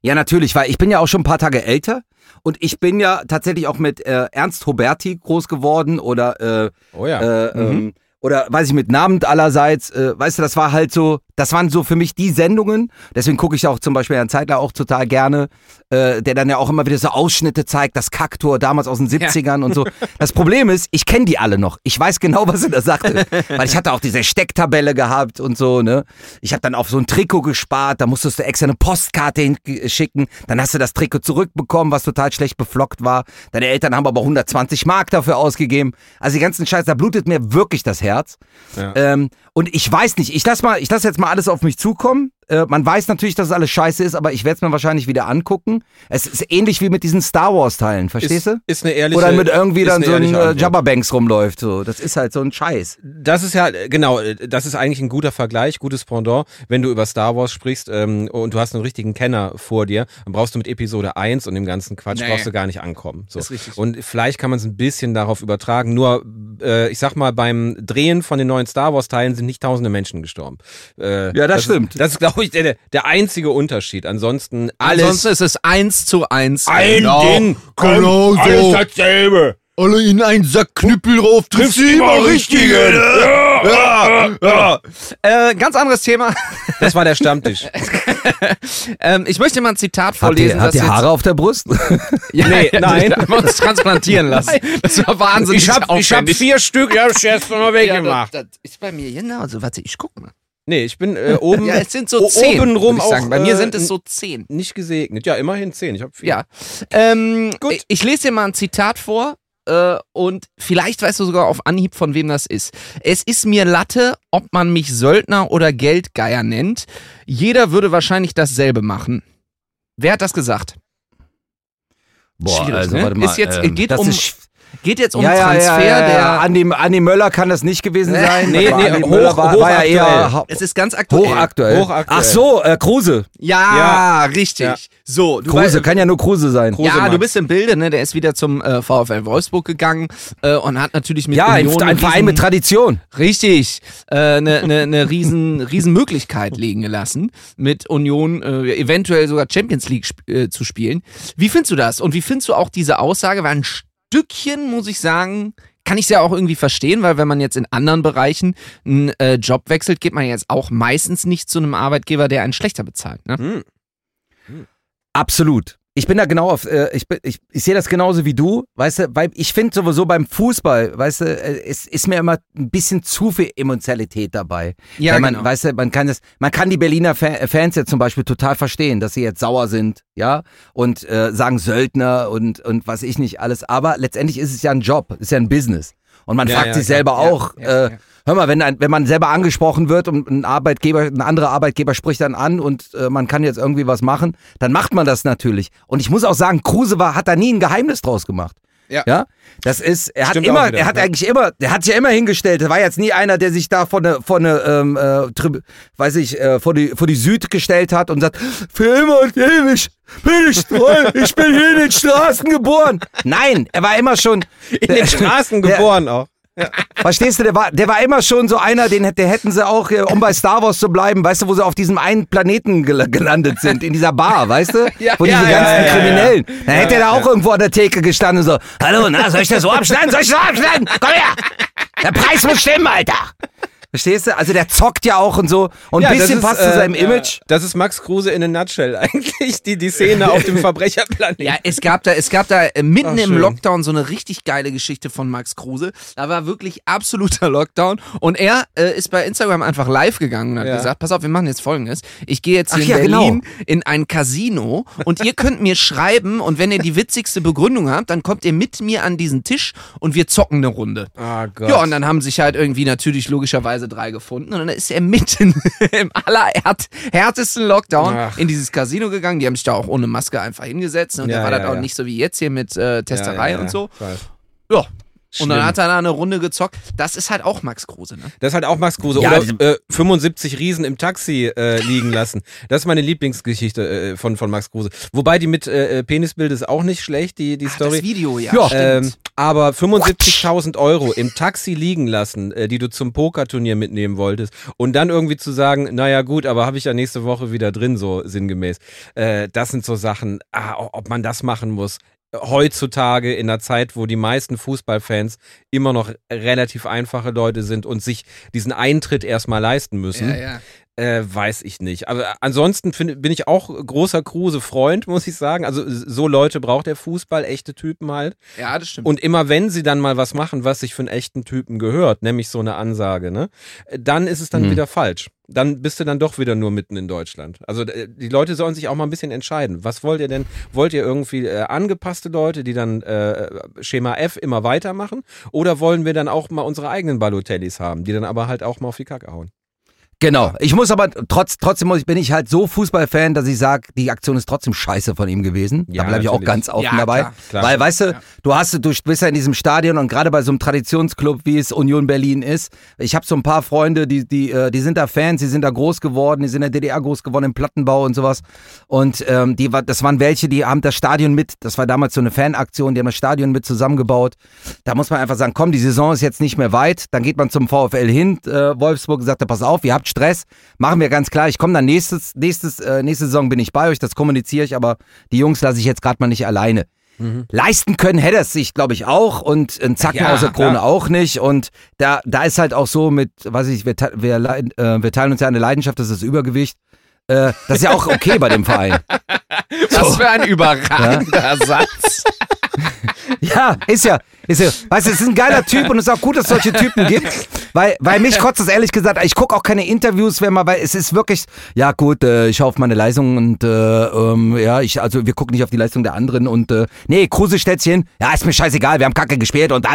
Ja, natürlich, weil ich bin ja auch schon ein paar Tage älter und ich bin ja tatsächlich auch mit äh, Ernst Huberti groß geworden oder äh, Oh ja. äh, ähm, oder weiß ich mit Namen allerseits, äh, weißt du, das war halt so, das waren so für mich die Sendungen, deswegen gucke ich auch zum Beispiel Herrn Zeitler auch total gerne, äh, der dann ja auch immer wieder so Ausschnitte zeigt, das Kaktor damals aus den 70ern und so. Das Problem ist, ich kenne die alle noch. Ich weiß genau, was er da sagte, weil ich hatte auch diese Stecktabelle gehabt und so, ne. Ich habe dann auf so ein Trikot gespart, da musstest du extra eine Postkarte hinschicken, dann hast du das Trikot zurückbekommen, was total schlecht beflockt war. Deine Eltern haben aber 120 Mark dafür ausgegeben. Also die ganzen Scheiß, da blutet mir wirklich das Herz. Ja. Ähm, und ich weiß nicht, ich lass mal, ich lass jetzt mal alles auf mich zukommen. Äh, man weiß natürlich, dass es alles scheiße ist, aber ich werde es mir wahrscheinlich wieder angucken. Es ist ähnlich wie mit diesen Star Wars Teilen, verstehst ist, du? ist eine ehrliche Oder mit irgendwie ist dann so ein äh. Jabba Banks rumläuft. So. Das ist halt so ein Scheiß. Das ist ja, genau, das ist eigentlich ein guter Vergleich, gutes Pendant. Wenn du über Star Wars sprichst ähm, und du hast einen richtigen Kenner vor dir, dann brauchst du mit Episode 1 und dem ganzen Quatsch Nee. brauchst du gar nicht ankommen. So. Ist richtig. Und vielleicht kann man es ein bisschen darauf übertragen. Nur, äh, ich sag mal, beim Drehen von den neuen Star Wars-Teilen sind nicht tausende Menschen gestorben. Äh, Ja, das ist- stimmt. Das ist, glaube ich, der, der einzige Unterschied. Ansonsten alles. Ansonsten ist es eins zu eins. Ein Genau. Ding, komm, genau so. alles dasselbe. Alle in einen Sack Knüppel drauf, triffst du immer richtigen. Ja, ja. Äh, ganz anderes Thema. Das war der Stammtisch. ähm, ich möchte mal ein Zitat Hat vorlesen. hat das ihr jetzt- Haare auf der Brust? Ja, Nee, nein. Wir haben uns transplantieren lassen. Das war wahnsinnig Ich hab, ich hab vier Stück, die hab ich erst mal ja, weggemacht. das, das ist bei mir genauso. Warte, ich guck mal. Nee, ich bin äh, oben. Ja, es sind so zehn. Ich sagen. auch, Bei mir äh, sind es so zehn. nicht gesegnet. Ja, immerhin zehn. Ich habe vier. Ja. Ähm, Gut. Ich, ich lese dir mal ein Zitat vor. Äh, und vielleicht weißt du sogar auf Anhieb, von wem das ist. Es ist mir Latte, ob man mich Söldner oder Geldgeier nennt. Jeder würde wahrscheinlich dasselbe machen. Wer hat das gesagt? Boah, Schwierig, also ne? warte mal. Ist jetzt- ähm, geht das um ist, Geht jetzt um ja, Transfer, ja, ja, der. Andi, Andi Möller kann das nicht gewesen sein. Nee, Aber nee, Andi hoch- Möller war, war ja eher es ist ganz aktuell. hochaktuell. Hochaktuell. Ach so, äh, Kruse. Ja, Ja. richtig. So, du Kruse, weißt- kann ja nur Kruse sein. Kruse, ja, Max. du bist im Bilde, ne? Der ist wieder zum äh, VfL Wolfsburg gegangen äh, und hat natürlich mit ja, ein, Union ein einen Verein riesen- mit Tradition. Richtig, eine ne, ne, ne riesen, riesen Möglichkeit liegen gelassen, mit Union äh, eventuell sogar Champions League sp äh, zu spielen. Wie findest du das? Und wie findest du auch diese Aussage? Weil ein Stückchen, muss ich sagen, kann ich es ja auch irgendwie verstehen, weil wenn man jetzt in anderen Bereichen einen äh, Job wechselt, geht man jetzt auch meistens nicht zu einem Arbeitgeber, der einen schlechter bezahlt. Ne? Hm. Absolut. Ich bin da genau auf, äh, ich, ich, ich sehe das genauso wie du, weißt du, weil ich finde sowieso beim Fußball, weißt du, äh, es ist mir immer ein bisschen zu viel Emotionalität dabei. Ja, Weil man, genau. weißt du, man kann das, man kann die Berliner äh, Fans jetzt zum Beispiel total verstehen, dass sie jetzt sauer sind, ja, und äh, sagen Söldner und, und was ich nicht alles, aber letztendlich ist es ja ein Job, ist ja ein Business. Und man Ja, fragt ja, sich selber Ja, auch, äh. Hör mal, wenn, ein, wenn man selber angesprochen wird und ein Arbeitgeber, ein anderer Arbeitgeber spricht dann an und äh, man kann jetzt irgendwie was machen, dann macht man das natürlich. Und ich muss auch sagen, Kruse war, hat da nie ein Geheimnis draus gemacht. Ja. ja, das ist, er hat Stimmt immer, auch wieder, er hat ja. eigentlich immer, der hat sich ja immer hingestellt. Er war jetzt nie einer, der sich da vor eine, vor eine, ähm, äh, Trib- weiß ich, äh, vor die, vor die Süd gestellt hat und sagt, für immer und ewig bin ich treu, ich bin hier in den Straßen geboren. Nein, er war immer schon In den Straßen geboren auch. Verstehst du, der war, der war immer schon so einer, den der hätten sie auch, äh, um bei Star Wars zu bleiben, weißt du, wo sie auf diesem einen Planeten gel gelandet sind, in dieser Bar, weißt du? Ja, wo ja, diese ja, ganzen ja, ja, Kriminellen. Dann hätte er da auch irgendwo an der Theke gestanden und so, hallo, na, soll ich das so abschneiden? Soll ich das so abschneiden? Komm her! Der Preis muss stimmen, Alter! Verstehst du? Also der zockt ja auch und so. Und ein das bisschen ist, passt zu äh, seinem Image. Das ist Max Kruse in a nutshell eigentlich, die, die Szene auf dem Verbrecherplaneten. Ja, es gab da, es gab da äh, mitten Ach, im. Lockdown so eine richtig geile Geschichte von Max Kruse. Da war wirklich absoluter Lockdown und er äh, ist bei Instagram einfach live gegangen und hat Ja. gesagt, pass auf, wir machen jetzt folgendes. Ich gehe jetzt hier Ach in ja, genau. Berlin in ein Casino und ihr könnt mir schreiben und wenn ihr die witzigste Begründung habt, dann kommt ihr mit mir an diesen Tisch und wir zocken eine Runde. Ah Gott. Ja, und dann haben sich halt irgendwie natürlich logischerweise drei gefunden und dann ist er mitten im allerhärtesten Lockdown Ach. in dieses Casino gegangen. Die haben sich da auch ohne Maske einfach hingesetzt und Ja, da war ja, das auch ja. nicht so wie jetzt hier mit äh, Testerei und so. ja, Ja, Und dann Schlimm. hat er da eine Runde gezockt. Das ist halt auch Max Kruse, ne? Das ist halt auch Max Kruse. Ja, Oder diese- äh, 75 Riesen im Taxi äh, liegen lassen. Das ist meine Lieblingsgeschichte äh, von, von Max Kruse. Wobei die mit äh, äh, Penisbild ist auch nicht schlecht, die, die Ach, Story. das Video, ja. Ja. Ähm, aber 75.000 Euro im Taxi liegen lassen, äh, die du zum Pokerturnier mitnehmen wolltest und dann irgendwie zu sagen, naja gut, aber habe ich ja nächste Woche wieder drin, so sinngemäß. Äh, das sind so Sachen, ah, ob man das machen muss. Heutzutage in einer Zeit, wo die meisten Fußballfans immer noch relativ einfache Leute sind und sich diesen Eintritt erstmal leisten müssen. ja, ja. Äh, weiß ich nicht. Aber ansonsten find, bin ich auch großer Kruse-Freund, muss ich sagen. Also so Leute braucht der Fußball, echte Typen halt. ja, das stimmt. Und immer wenn sie dann mal was machen, was sich für einen echten Typen gehört, nämlich so eine Ansage, ne, dann ist es dann Mhm. wieder falsch. Dann bist du dann doch wieder nur mitten in Deutschland. Also äh, die Leute sollen sich auch mal ein bisschen entscheiden. Was wollt ihr denn? Wollt ihr irgendwie äh, angepasste Leute, die dann äh, Schema F immer weitermachen? Oder wollen wir dann auch mal unsere eigenen Balotellis haben, die dann aber halt auch mal auf die Kacke hauen? Genau. Ich muss aber trotz, trotzdem muss ich, bin ich halt so Fußballfan, dass ich sage, die Aktion ist trotzdem scheiße von ihm gewesen. Ja, da bleibe ich auch ganz offen Ja, dabei. klar, klar. Weil, weißt du, du hast du bist ja in diesem Stadion und gerade bei so einem Traditionsclub, wie es Union Berlin ist, ich habe so ein paar Freunde, die, die, äh, die sind da Fans, die sind da groß geworden, die sind in der DDR groß geworden im Plattenbau und sowas. Und ähm, die war, das waren welche, die haben das Stadion mit, das war damals so eine Fanaktion, die haben das Stadion mit zusammengebaut. Da muss man einfach sagen, komm, die Saison ist jetzt nicht mehr weit. Dann geht man zum VfL hin, äh, Wolfsburg sagt, pass auf, ihr habt Stress, machen wir ganz klar. Ich komme dann nächstes, nächstes, äh, nächste Saison bin ich bei euch, das kommuniziere ich, aber die Jungs lasse ich jetzt gerade mal nicht alleine. Leisten können hätte es sich, glaube ich, auch und ein Zacken Ja, aus der Krone klar. auch nicht. Und da, da ist halt auch so mit, weiß ich, wir, wir, äh, wir teilen uns ja eine Leidenschaft, das ist das Übergewicht. Äh, das ist ja auch okay bei dem Verein. Was für ein überragender Satz. Ja, ist ja, ist ja. Weißt du, es ist ein geiler Typ und es ist auch gut, dass es solche Typen gibt. Weil, weil mich kotzt es ehrlich gesagt, ich gucke auch keine Interviews, wenn man, weil es ist wirklich, ja gut, äh, ich schaue auf meine Leistung und äh, ähm, ja, ich, also wir gucken nicht auf die Leistung der anderen und äh, nee, Kruse stellt sich hin, ja, ist mir scheißegal, wir haben Kacke gespielt und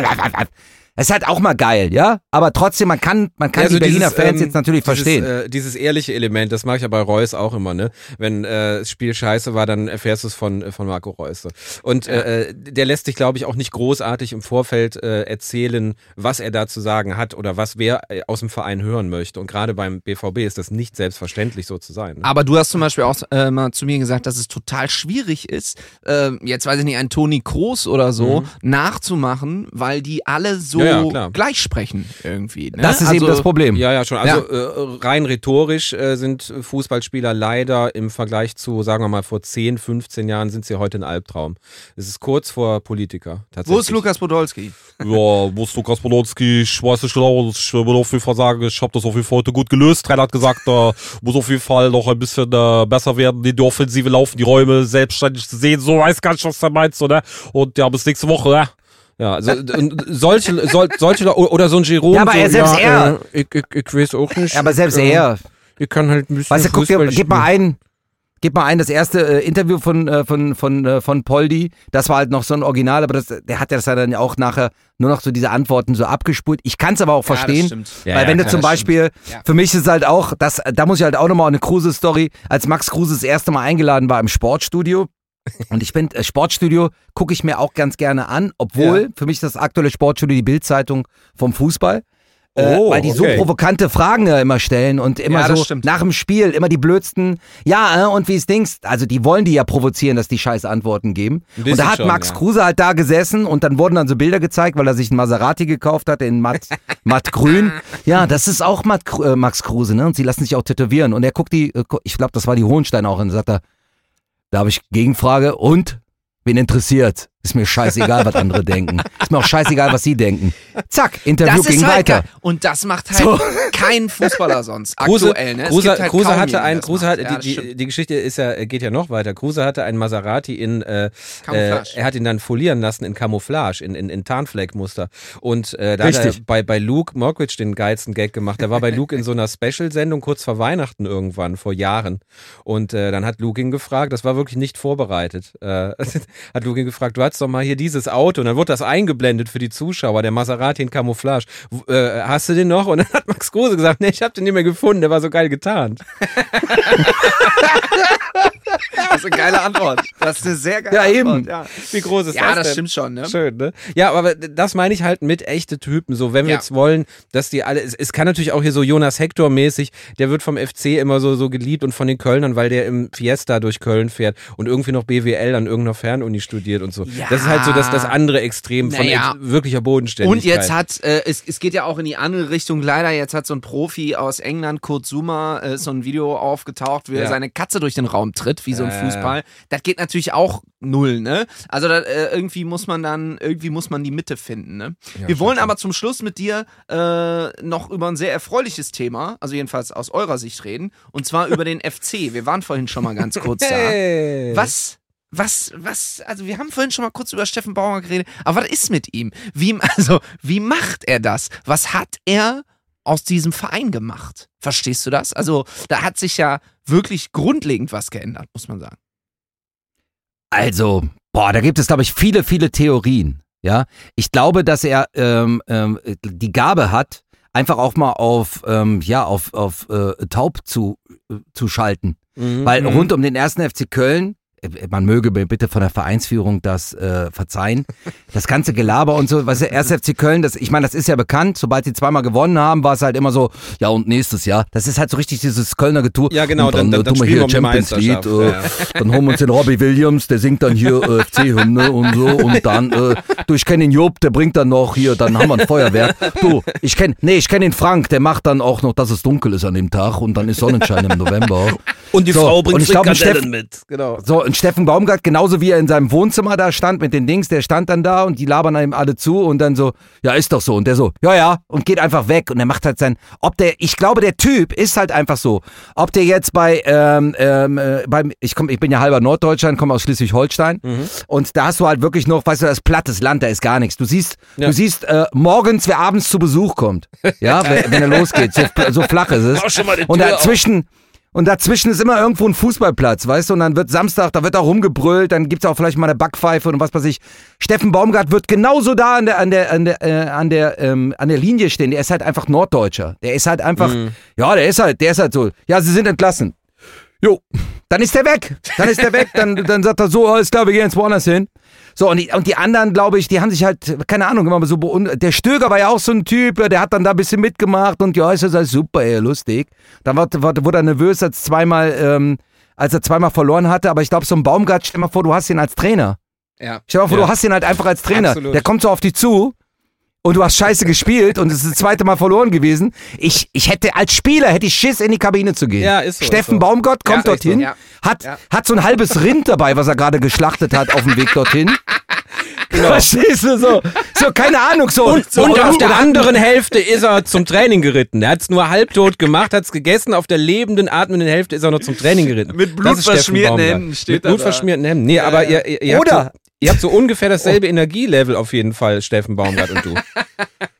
es ist halt auch mal geil, ja? Aber trotzdem, man kann, man kann Ja, so die Berliner dieses, Fans ähm, jetzt natürlich dieses, verstehen. Äh, dieses ehrliche Element, das mag ich ja bei Reus auch immer, ne? Wenn äh, das Spiel scheiße war, dann erfährst du es von, äh, von Marco Reus. so. Und äh, äh, der lässt sich, glaube ich, auch nicht großartig im Vorfeld äh, erzählen, was er da zu sagen hat oder was wer äh, aus dem Verein hören möchte. Und gerade beim BVB ist das nicht selbstverständlich so zu sein. Ne? Aber du hast zum Beispiel auch äh, mal zu mir gesagt, dass es total schwierig ist, äh, jetzt weiß ich nicht, einen Toni Kroos oder so nachzumachen, weil die alle so Ja, ja, klar. gleich sprechen irgendwie. Ne? das ist eben das Problem. Ja, ja, schon. Also Äh, rein rhetorisch äh, sind Fußballspieler leider im Vergleich zu, sagen wir mal, vor 10, 15 Jahren sind sie heute ein Albtraum. Es ist kurz vor Politiker. Tatsächlich. Wo ist Lukas Podolski? Ja, wo ist Lukas Podolski? Ich weiß nicht genau. Ich würde auf jeden Fall sagen, ich habe das auf jeden Fall heute gut gelöst. Trainer hat gesagt, äh, muss auf jeden Fall noch ein bisschen äh, besser werden. In die Offensive laufen, die Räume selbstständig zu sehen. So weiß gar nicht, was er meint. So, ne? Und ja, bis nächste Woche. Ne? Ja, so, und solche, sol, solche oder so ein Jerome. Ja, aber so, er selbst er. Äh, ich, ich, ich weiß auch nicht. Ja, aber selbst äh, er. Ich kann halt ein bisschen. Weißt du, guck dir, gib mal ein, gib mal ein, das erste äh, Interview von, äh, von, von, äh, von Poldi, das war halt noch so ein Original, aber das, der hat ja das ja dann auch nachher nur noch so diese Antworten so abgespult. Ich kann es aber auch verstehen. stimmt. Ja, weil ja, wenn du zum Beispiel, Ja. für mich ist es halt auch, das, da muss ich halt auch nochmal eine Kruse-Story, als Max Kruse das erste Mal eingeladen war im Sportstudio. Und ich finde, äh, Sportstudio gucke ich mir auch ganz gerne an, obwohl Ja. für mich das aktuelle Sportstudio die Bildzeitung vom Fußball. Äh, Oh, weil die so okay. provokante Fragen ja immer stellen und immer Ja, so stimmt. nach dem Spiel immer die blödsten, ja, äh, und wie es Dings, also die wollen die ja provozieren, dass die scheiß Antworten geben. Und da hat schon, Max ja. Kruse halt da gesessen und dann wurden dann so Bilder gezeigt, weil er sich einen Maserati gekauft hat in matt, matt grün. Ja, das ist auch matt, äh, Max Kruse, ne? Und sie lassen sich auch tätowieren. Und er guckt die, äh, ich glaube, das war die Hohenstein auch, und sagt er, da habe ich Gegenfrage, und? Wen interessiert? Ist mir scheißegal, was andere denken. Ist mir auch scheißegal, was sie denken. Zack, Interview Das ging ist halt weiter. geil. Und das macht halt So. kein Fußballer sonst. Kruse, aktuell, ne? Kruse, halt Kruse hatte jeden, ein, der das Kruse hat, Ja, die, die, die Geschichte ist ja, geht ja noch weiter. Kruse hatte einen Maserati in, äh, äh, Camouflage. er hat ihn dann folieren lassen in Camouflage, in, in, in Tarnfleckmuster. Und äh, da hat Richtig. er bei, bei Luke Mockridge den geilsten Gag gemacht. Der war bei Luke in so einer Special-Sendung kurz vor Weihnachten irgendwann, vor Jahren. Und äh, dann hat Luke ihn gefragt, das war wirklich nicht vorbereitet, äh, hat Luke ihn gefragt, du hattest doch mal hier dieses Auto. Und dann wurde das eingeblendet für die Zuschauer, der Maserati in Camouflage. Äh, hast du den noch? Und dann hat Max Kruse gesagt, nee, ich hab den nicht mehr gefunden, der war so geil getarnt. Das ist eine geile Antwort. Das ist eine sehr geile Ja, Antwort. eben. Ja, Wie groß ist ja das das denn? stimmt schon, ne? Schön, ne? Ja, aber das meine ich halt mit echte Typen. So, wenn wir Ja. jetzt wollen, dass die alle, es, es kann natürlich auch hier so Jonas Hector mäßig, der wird vom FC immer so, so geliebt und von den Kölnern, weil der im Fiesta durch Köln fährt und irgendwie noch BWL an irgendeiner Fernuni studiert und so. Ja. Das ist halt so das, das andere Extrem von Naja. wirklicher Bodenständigkeit. Und jetzt hat, äh, es, es geht ja auch in die andere Richtung. Leider, jetzt hat so ein Profi aus England, Kurt Zuma, äh, so ein Video aufgetaucht, wie er Ja. seine Katze durch den Raum tritt, wie so ein Ja, ja, Fußball. Das geht natürlich auch null, ne? Also da, äh, irgendwie muss man dann, irgendwie muss man die Mitte finden, ne? Wir wollen aber zum Schluss mit dir äh, noch über ein sehr erfreuliches Thema, also jedenfalls aus eurer Sicht reden, und zwar über den FC. Wir waren vorhin schon mal ganz kurz da. Hey. Was, was, was, also wir haben vorhin schon mal kurz über Steffen Bauer geredet, aber was ist mit ihm? Wie, also, wie macht er das? Was hat er aus diesem Verein gemacht? Verstehst du das? Also, da hat sich ja wirklich grundlegend was geändert, muss man sagen. Also, boah, da gibt es, glaube ich, viele, viele Theorien. Ja, ich glaube, dass er ähm, ähm, die Gabe hat, einfach auch mal auf, ähm, ja, auf, auf äh, taub zu, äh, zu schalten. Mhm. Weil Mhm. rund um den ersten FC Köln, man möge mir bitte von der Vereinsführung das äh, verzeihen, das ganze Gelaber und so, was der erste FC Köln, das, ich meine, das ist ja bekannt, sobald sie zweimal gewonnen haben, war es halt immer so, ja und nächstes Jahr. Das ist halt so richtig dieses Kölner Getue. Ja, genau, und dann, dann- äh, dann tun wir hier Champions League, äh, Meisterschaft, dann holen wir uns den Robbie Williams, der singt dann hier äh, FC-Hymne und so und dann, äh, du, ich kenne den Job, der bringt dann noch hier, dann haben wir ein Feuerwerk. Du, ich kenne, nee, ich kenne den Frank, der macht dann auch noch, dass es dunkel ist an dem Tag und dann ist Sonnenschein im November. Und die So, Frau und bringt ich glaub, ein Frikadellen mit. Genau. So, und Steffen Baumgart, genauso wie er in seinem Wohnzimmer da stand mit den Dings, der stand dann da und die labern ihm alle zu und dann so, ja, ist doch so. Und der so, ja, ja, und geht einfach weg und er macht halt sein, ob der, ich glaube, der Typ ist halt einfach so. Ob der jetzt bei, ähm, ähm, äh, beim, ich komm, ich bin ja halber Norddeutschland, komme aus Schleswig-Holstein und da hast du halt wirklich noch, weißt du, das plattes Land, da ist gar nichts. Du siehst, Ja. du siehst äh, morgens, wer abends zu Besuch kommt. Ja, wenn, wenn er losgeht. So, so flach ist es. Und Tür auf. Und dazwischen ist immer irgendwo ein Fußballplatz, weißt du? Und dann wird Samstag, da wird auch rumgebrüllt, dann gibt's auch vielleicht mal eine Backpfeife und was weiß ich. Steffen Baumgart wird genauso da an der, an der, an der, äh, an der, ähm, an der Linie stehen. Der ist halt einfach Norddeutscher. Der ist halt einfach, ja, der ist halt, der ist halt so. Ja, sie sind entlassen. Jo, dann ist der weg. Dann ist der weg. Dann, dann sagt er so, alles klar, wir gehen jetzt woanders hin. So, und die, und die anderen, glaube ich, die haben sich halt, keine Ahnung, immer so, der Stöger war ja auch so ein Typ, der hat dann da ein bisschen mitgemacht und ja, ist das alles super, ey, lustig. Dann war, war, wurde er nervös, als zweimal, ähm, als er zweimal verloren hatte, aber ich glaube, so ein Baumgart, stell dir mal vor, du hast ihn als Trainer. Ja. Stell dir mal vor, Ja. du hast ihn halt einfach als Trainer. Absolut. Der kommt so auf dich zu und du hast scheiße gespielt und es ist das zweite Mal verloren gewesen. Ich, ich hätte als Spieler hätte ich Schiss in die Kabine zu gehen. Ja, ist so, Steffen ist so. Baumgott kommt Ja, dorthin, so. Ja. hat, Ja. hat so ein halbes Rind dabei, was er gerade geschlachtet hat auf dem Weg dorthin. Genau. Verstehst du so? So, keine Ahnung, so. Und, so und auf der anderen Hälfte ist er zum Training geritten. Er hat es nur halbtot gemacht, hat es gegessen. Auf der lebenden, atmenden Hälfte ist er noch zum Training geritten. Mit blutverschmierten. Händen steht Mit er da. blutverschmierten Händen. Nee, aber ihr, ihr, ihr, Oder- habt so, ihr habt so ungefähr dasselbe Energielevel auf jeden Fall, Steffen Baumgart und du.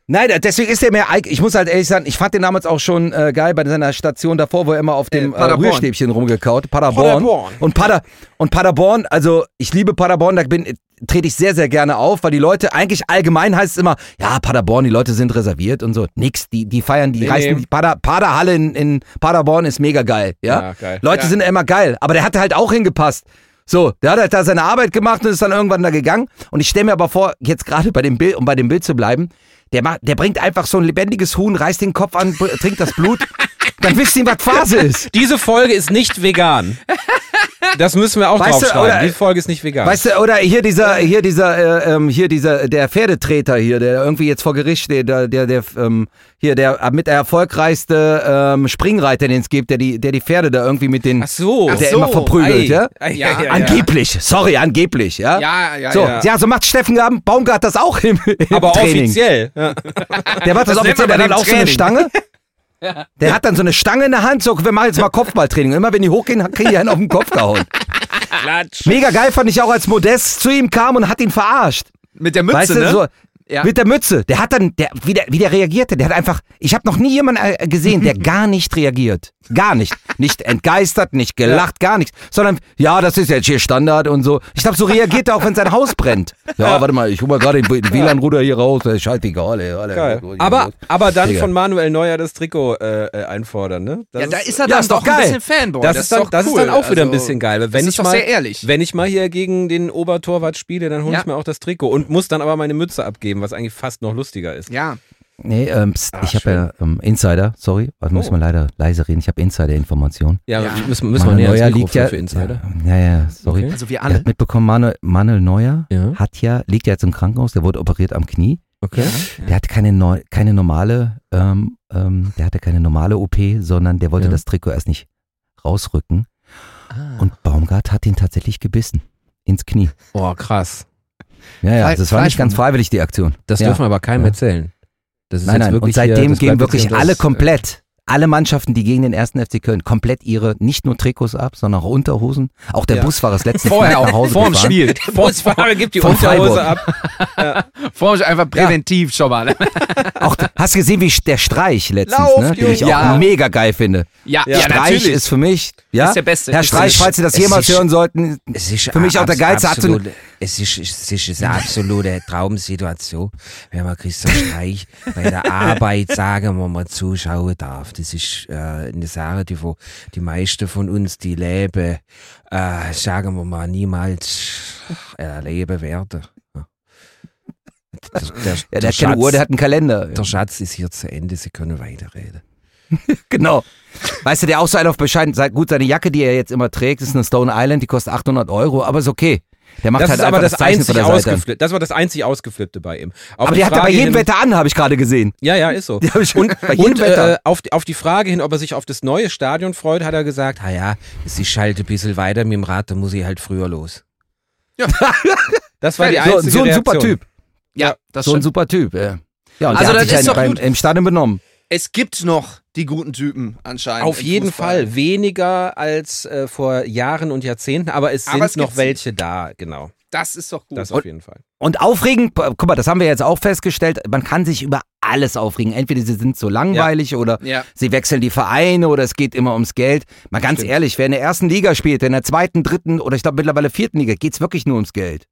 Nein, deswegen ist er mir, eig- ich muss halt ehrlich sagen, ich fand den damals auch schon äh, geil bei seiner Station davor, wo er immer auf dem Äh, äh. Rührstäbchen rumgekaut. Paderborn. Paderborn. Und, Pader, und Paderborn, also ich liebe Paderborn, da bin, trete ich sehr, sehr gerne auf, weil die Leute, eigentlich allgemein heißt es immer, ja, Paderborn, die Leute sind reserviert und so. Nix, die, die feiern, die Nee, reißen, nee. die Pader, Paderhalle in, in Paderborn ist mega geil, ja. Ja, geil. Leute Ja. sind immer geil, aber der hatte halt auch hingepasst. So, der hat halt da seine Arbeit gemacht und ist dann irgendwann da gegangen. Und ich stelle mir aber vor, jetzt gerade bei dem Bild, um bei dem Bild zu bleiben, der, macht, der bringt einfach so ein lebendiges Huhn, reißt den Kopf an, trinkt das Blut, dann wisst ihr, was Phase ist. Diese Folge ist nicht vegan. Das müssen wir auch Weißt du, draufschreiben. oder- Diese Folge ist nicht vegan. Weißt du, oder hier dieser, hier dieser, äh, ähm, hier dieser, der Pferdetreter hier, der irgendwie jetzt vor Gericht steht, der, der, der ähm, hier der mit der erfolgreichste ähm, Springreiter, den es gibt, der die, der die Pferde da irgendwie mit den, Ach so. der so. immer verprügelt, ja? Ja, ei. Angeblich, sorry, angeblich, ja? Ja, ja, so, ja. ja. so macht Steffen Baumgart das auch im, im Aber Training. offiziell. Ja. Der macht das, Das offiziell, der bei hat auch so eine Training. Der hat dann so eine Stange in der Hand, so, wir machen jetzt mal Kopfballtraining. Und immer wenn die hochgehen, kriegen die einen auf den Kopf gehauen. Klatsch. Mega geil fand ich auch, als Modest zu ihm kam und hat ihn verarscht. Mit der Mütze, weißt du, ne? so, Ja. Mit der Mütze. Der hat dann, der, wie, der, wie der reagierte, der hat einfach, ich habe noch nie jemanden äh, gesehen, der gar nicht reagiert. Gar nicht. Nicht entgeistert, nicht gelacht, gar nichts. Sondern, ja, das ist jetzt hier Standard und so. Ich glaube, so reagiert er auch, wenn sein Haus brennt. Ja, warte mal, ich hol mal gerade den WLAN-Ruder hier raus. Das scheißegal, ey. Alle, Aber, aber dann Digga. von Manuel Neuer das Trikot äh, äh, einfordern, ne? Das Ja, da ist er ja, dann ist doch doch ein geil. bisschen Fanboy. das, ist dann, doch das ist cool. dann auch wieder ein Also, bisschen geil. weil das Wenn ist ich doch mal, sehr ehrlich. Wenn ich mal hier gegen den Obertorwart spiele, dann hole Ja. ich mir auch das Trikot und muss dann aber meine Mütze abgeben, was eigentlich fast noch lustiger ist. Ja. Nee, ähm, pst, Ah, ich habe ja ähm, Insider, sorry, also müssen wir leider leise reden. Ich habe Insider-Informationen. Ja, Ja. müssen, müssen wir näher Neuer liegt für, ja, für Insider. Ja, ja, sorry. Okay. Also wir alle. hat mitbekommen, Manuel, Manuel Neuer Ja. hat ja, liegt ja jetzt im Krankenhaus, der wurde operiert am Knie. Okay. Der hatte keine, neu, keine normale, ähm, ähm, der hatte keine normale OP, sondern der wollte Ja. das Trikot erst nicht rausrücken. Ah. Und Baumgart hat ihn tatsächlich gebissen. Ins Knie. Oh, krass. Ja, ja, Fle- also war nicht ganz freiwillig, die Aktion. Das ja. dürfen wir aber keinem Ja. erzählen. Nein, nein, und seitdem gehen wirklich alle komplett, alle Mannschaften, die gegen den ersten FC Köln, komplett ihre, nicht nur Trikots ab, sondern auch Unterhosen. Auch der Ja. Busfahrer ist letztens Vorher nach auch, Hause vor dem gefahren. Spiel. Der Busfahrer gibt die Unterhose Freiburg. ab. Vorher einfach präventiv schon mal. Auch, hast du gesehen, wie der Streich letztens, Lauf, ne, den ich Junge. auch Ja. mega geil finde. Ja, Ja, ja, Streich natürlich. ist für mich, ja, ist der Beste. Herr Streich, falls Sie das jemals hören sollten, Es ist Für mich auch der eine- absolute, es ist, es ist eine absolute Traumsituation, wenn man Christian Streich bei der Arbeit, sagen wir mal, zuschauen darf. Das ist äh, eine Sache, die wo die meisten von uns, die leben, äh, sagen wir mal, niemals erleben werden. Der, der, ja, der hat keine Uhr, der hat einen Kalender. der Schatz ist hier zu Ende, Sie können weiterreden. Genau. Weißt du, der auch so einen auf bescheiden, sei- gut, seine Jacke, die er jetzt immer trägt, ist eine Stone Island, die kostet 800 Euro, aber ist okay. Der macht Das halt ist aber einfach das, das einzig der Seite. ausgeflippte. Das war das einzig ausgeflippte bei ihm. Auf Aber die die hat er bei Frage jedem hin- Wetter an, habe ich gerade gesehen. Ja, ja, ist so. Die Und, bei jedem und Wetter. äh, auf, die- auf die Frage hin, ob er sich auf das neue Stadion freut, hat er gesagt, Ah ja, es ist halt ein bisschen weiter mit dem Rad, da muss ich halt früher los. das war die so, einzige so ein Reaktion. super Typ. Ja, das So ein super Typ, ja. Ja, und Also der das hat sich ist halt doch beim, gut. im Stadion benommen. Es gibt noch die guten Typen anscheinend. Auf jeden Fußball. Fall weniger als äh, vor Jahren und Jahrzehnten, aber es sind Aber es noch welche da, genau. Das ist doch gut. Das auf jeden Fall. Und aufregend, guck mal, das haben wir jetzt auch festgestellt, man kann sich über alles aufregen. Entweder sie sind so langweilig oder ja. sie wechseln die Vereine oder es geht immer ums Geld. Mal ganz Stimmt. ehrlich, wer in der ersten Liga spielt, in der zweiten, dritten oder ich glaube mittlerweile vierten Liga, geht's wirklich nur ums Geld.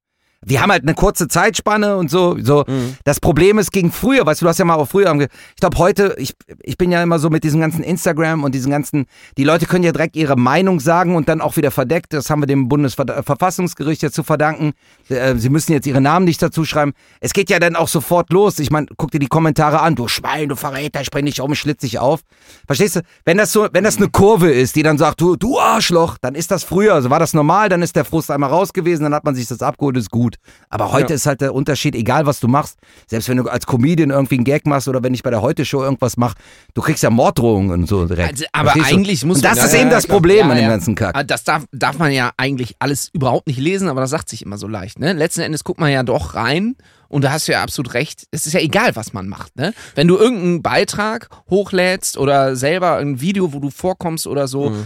Wir haben halt eine kurze Zeitspanne und so. so. Mhm. Das Problem ist gegen früher, weißt du, du hast ja mal auch früher, ich glaube heute, ich, ich bin ja immer so mit diesem ganzen Instagram und diesen ganzen, die Leute können ja direkt ihre Meinung sagen und dann auch wieder verdeckt. Das haben wir dem Bundesverfassungsgericht jetzt zu verdanken. Äh, Sie müssen jetzt ihre Namen nicht dazu schreiben. Es geht ja dann auch sofort los. Ich meine, guck dir die Kommentare an. Du Schwein, du Verräter, ich bring dich um, ich schlitz dich auf. Verstehst du? Wenn das so, wenn das eine Kurve ist, die dann sagt, du, du Arschloch, dann ist das früher. Also war das normal, dann ist der Frust einmal raus gewesen, dann hat man sich das abgeholt, ist gut. Aber heute Ja. ist halt der Unterschied, egal was du machst, selbst wenn du als Comedian irgendwie einen Gag machst oder wenn ich bei der Heute-Show irgendwas mache, du kriegst ja Morddrohungen und so direkt. Also, aber Verstehst du? eigentlich muss und man das ist eben das klar. Problem an dem ganzen Kack. Ah, Das darf, darf man ja eigentlich alles überhaupt nicht lesen, aber das sagt sich immer so leicht. Ne? Letzten Endes guckt man ja doch rein und da hast du ja absolut recht. Es ist ja egal, was man macht. Ne? Wenn du irgendeinen Beitrag hochlädst oder selber ein Video, wo du vorkommst oder so, Mhm.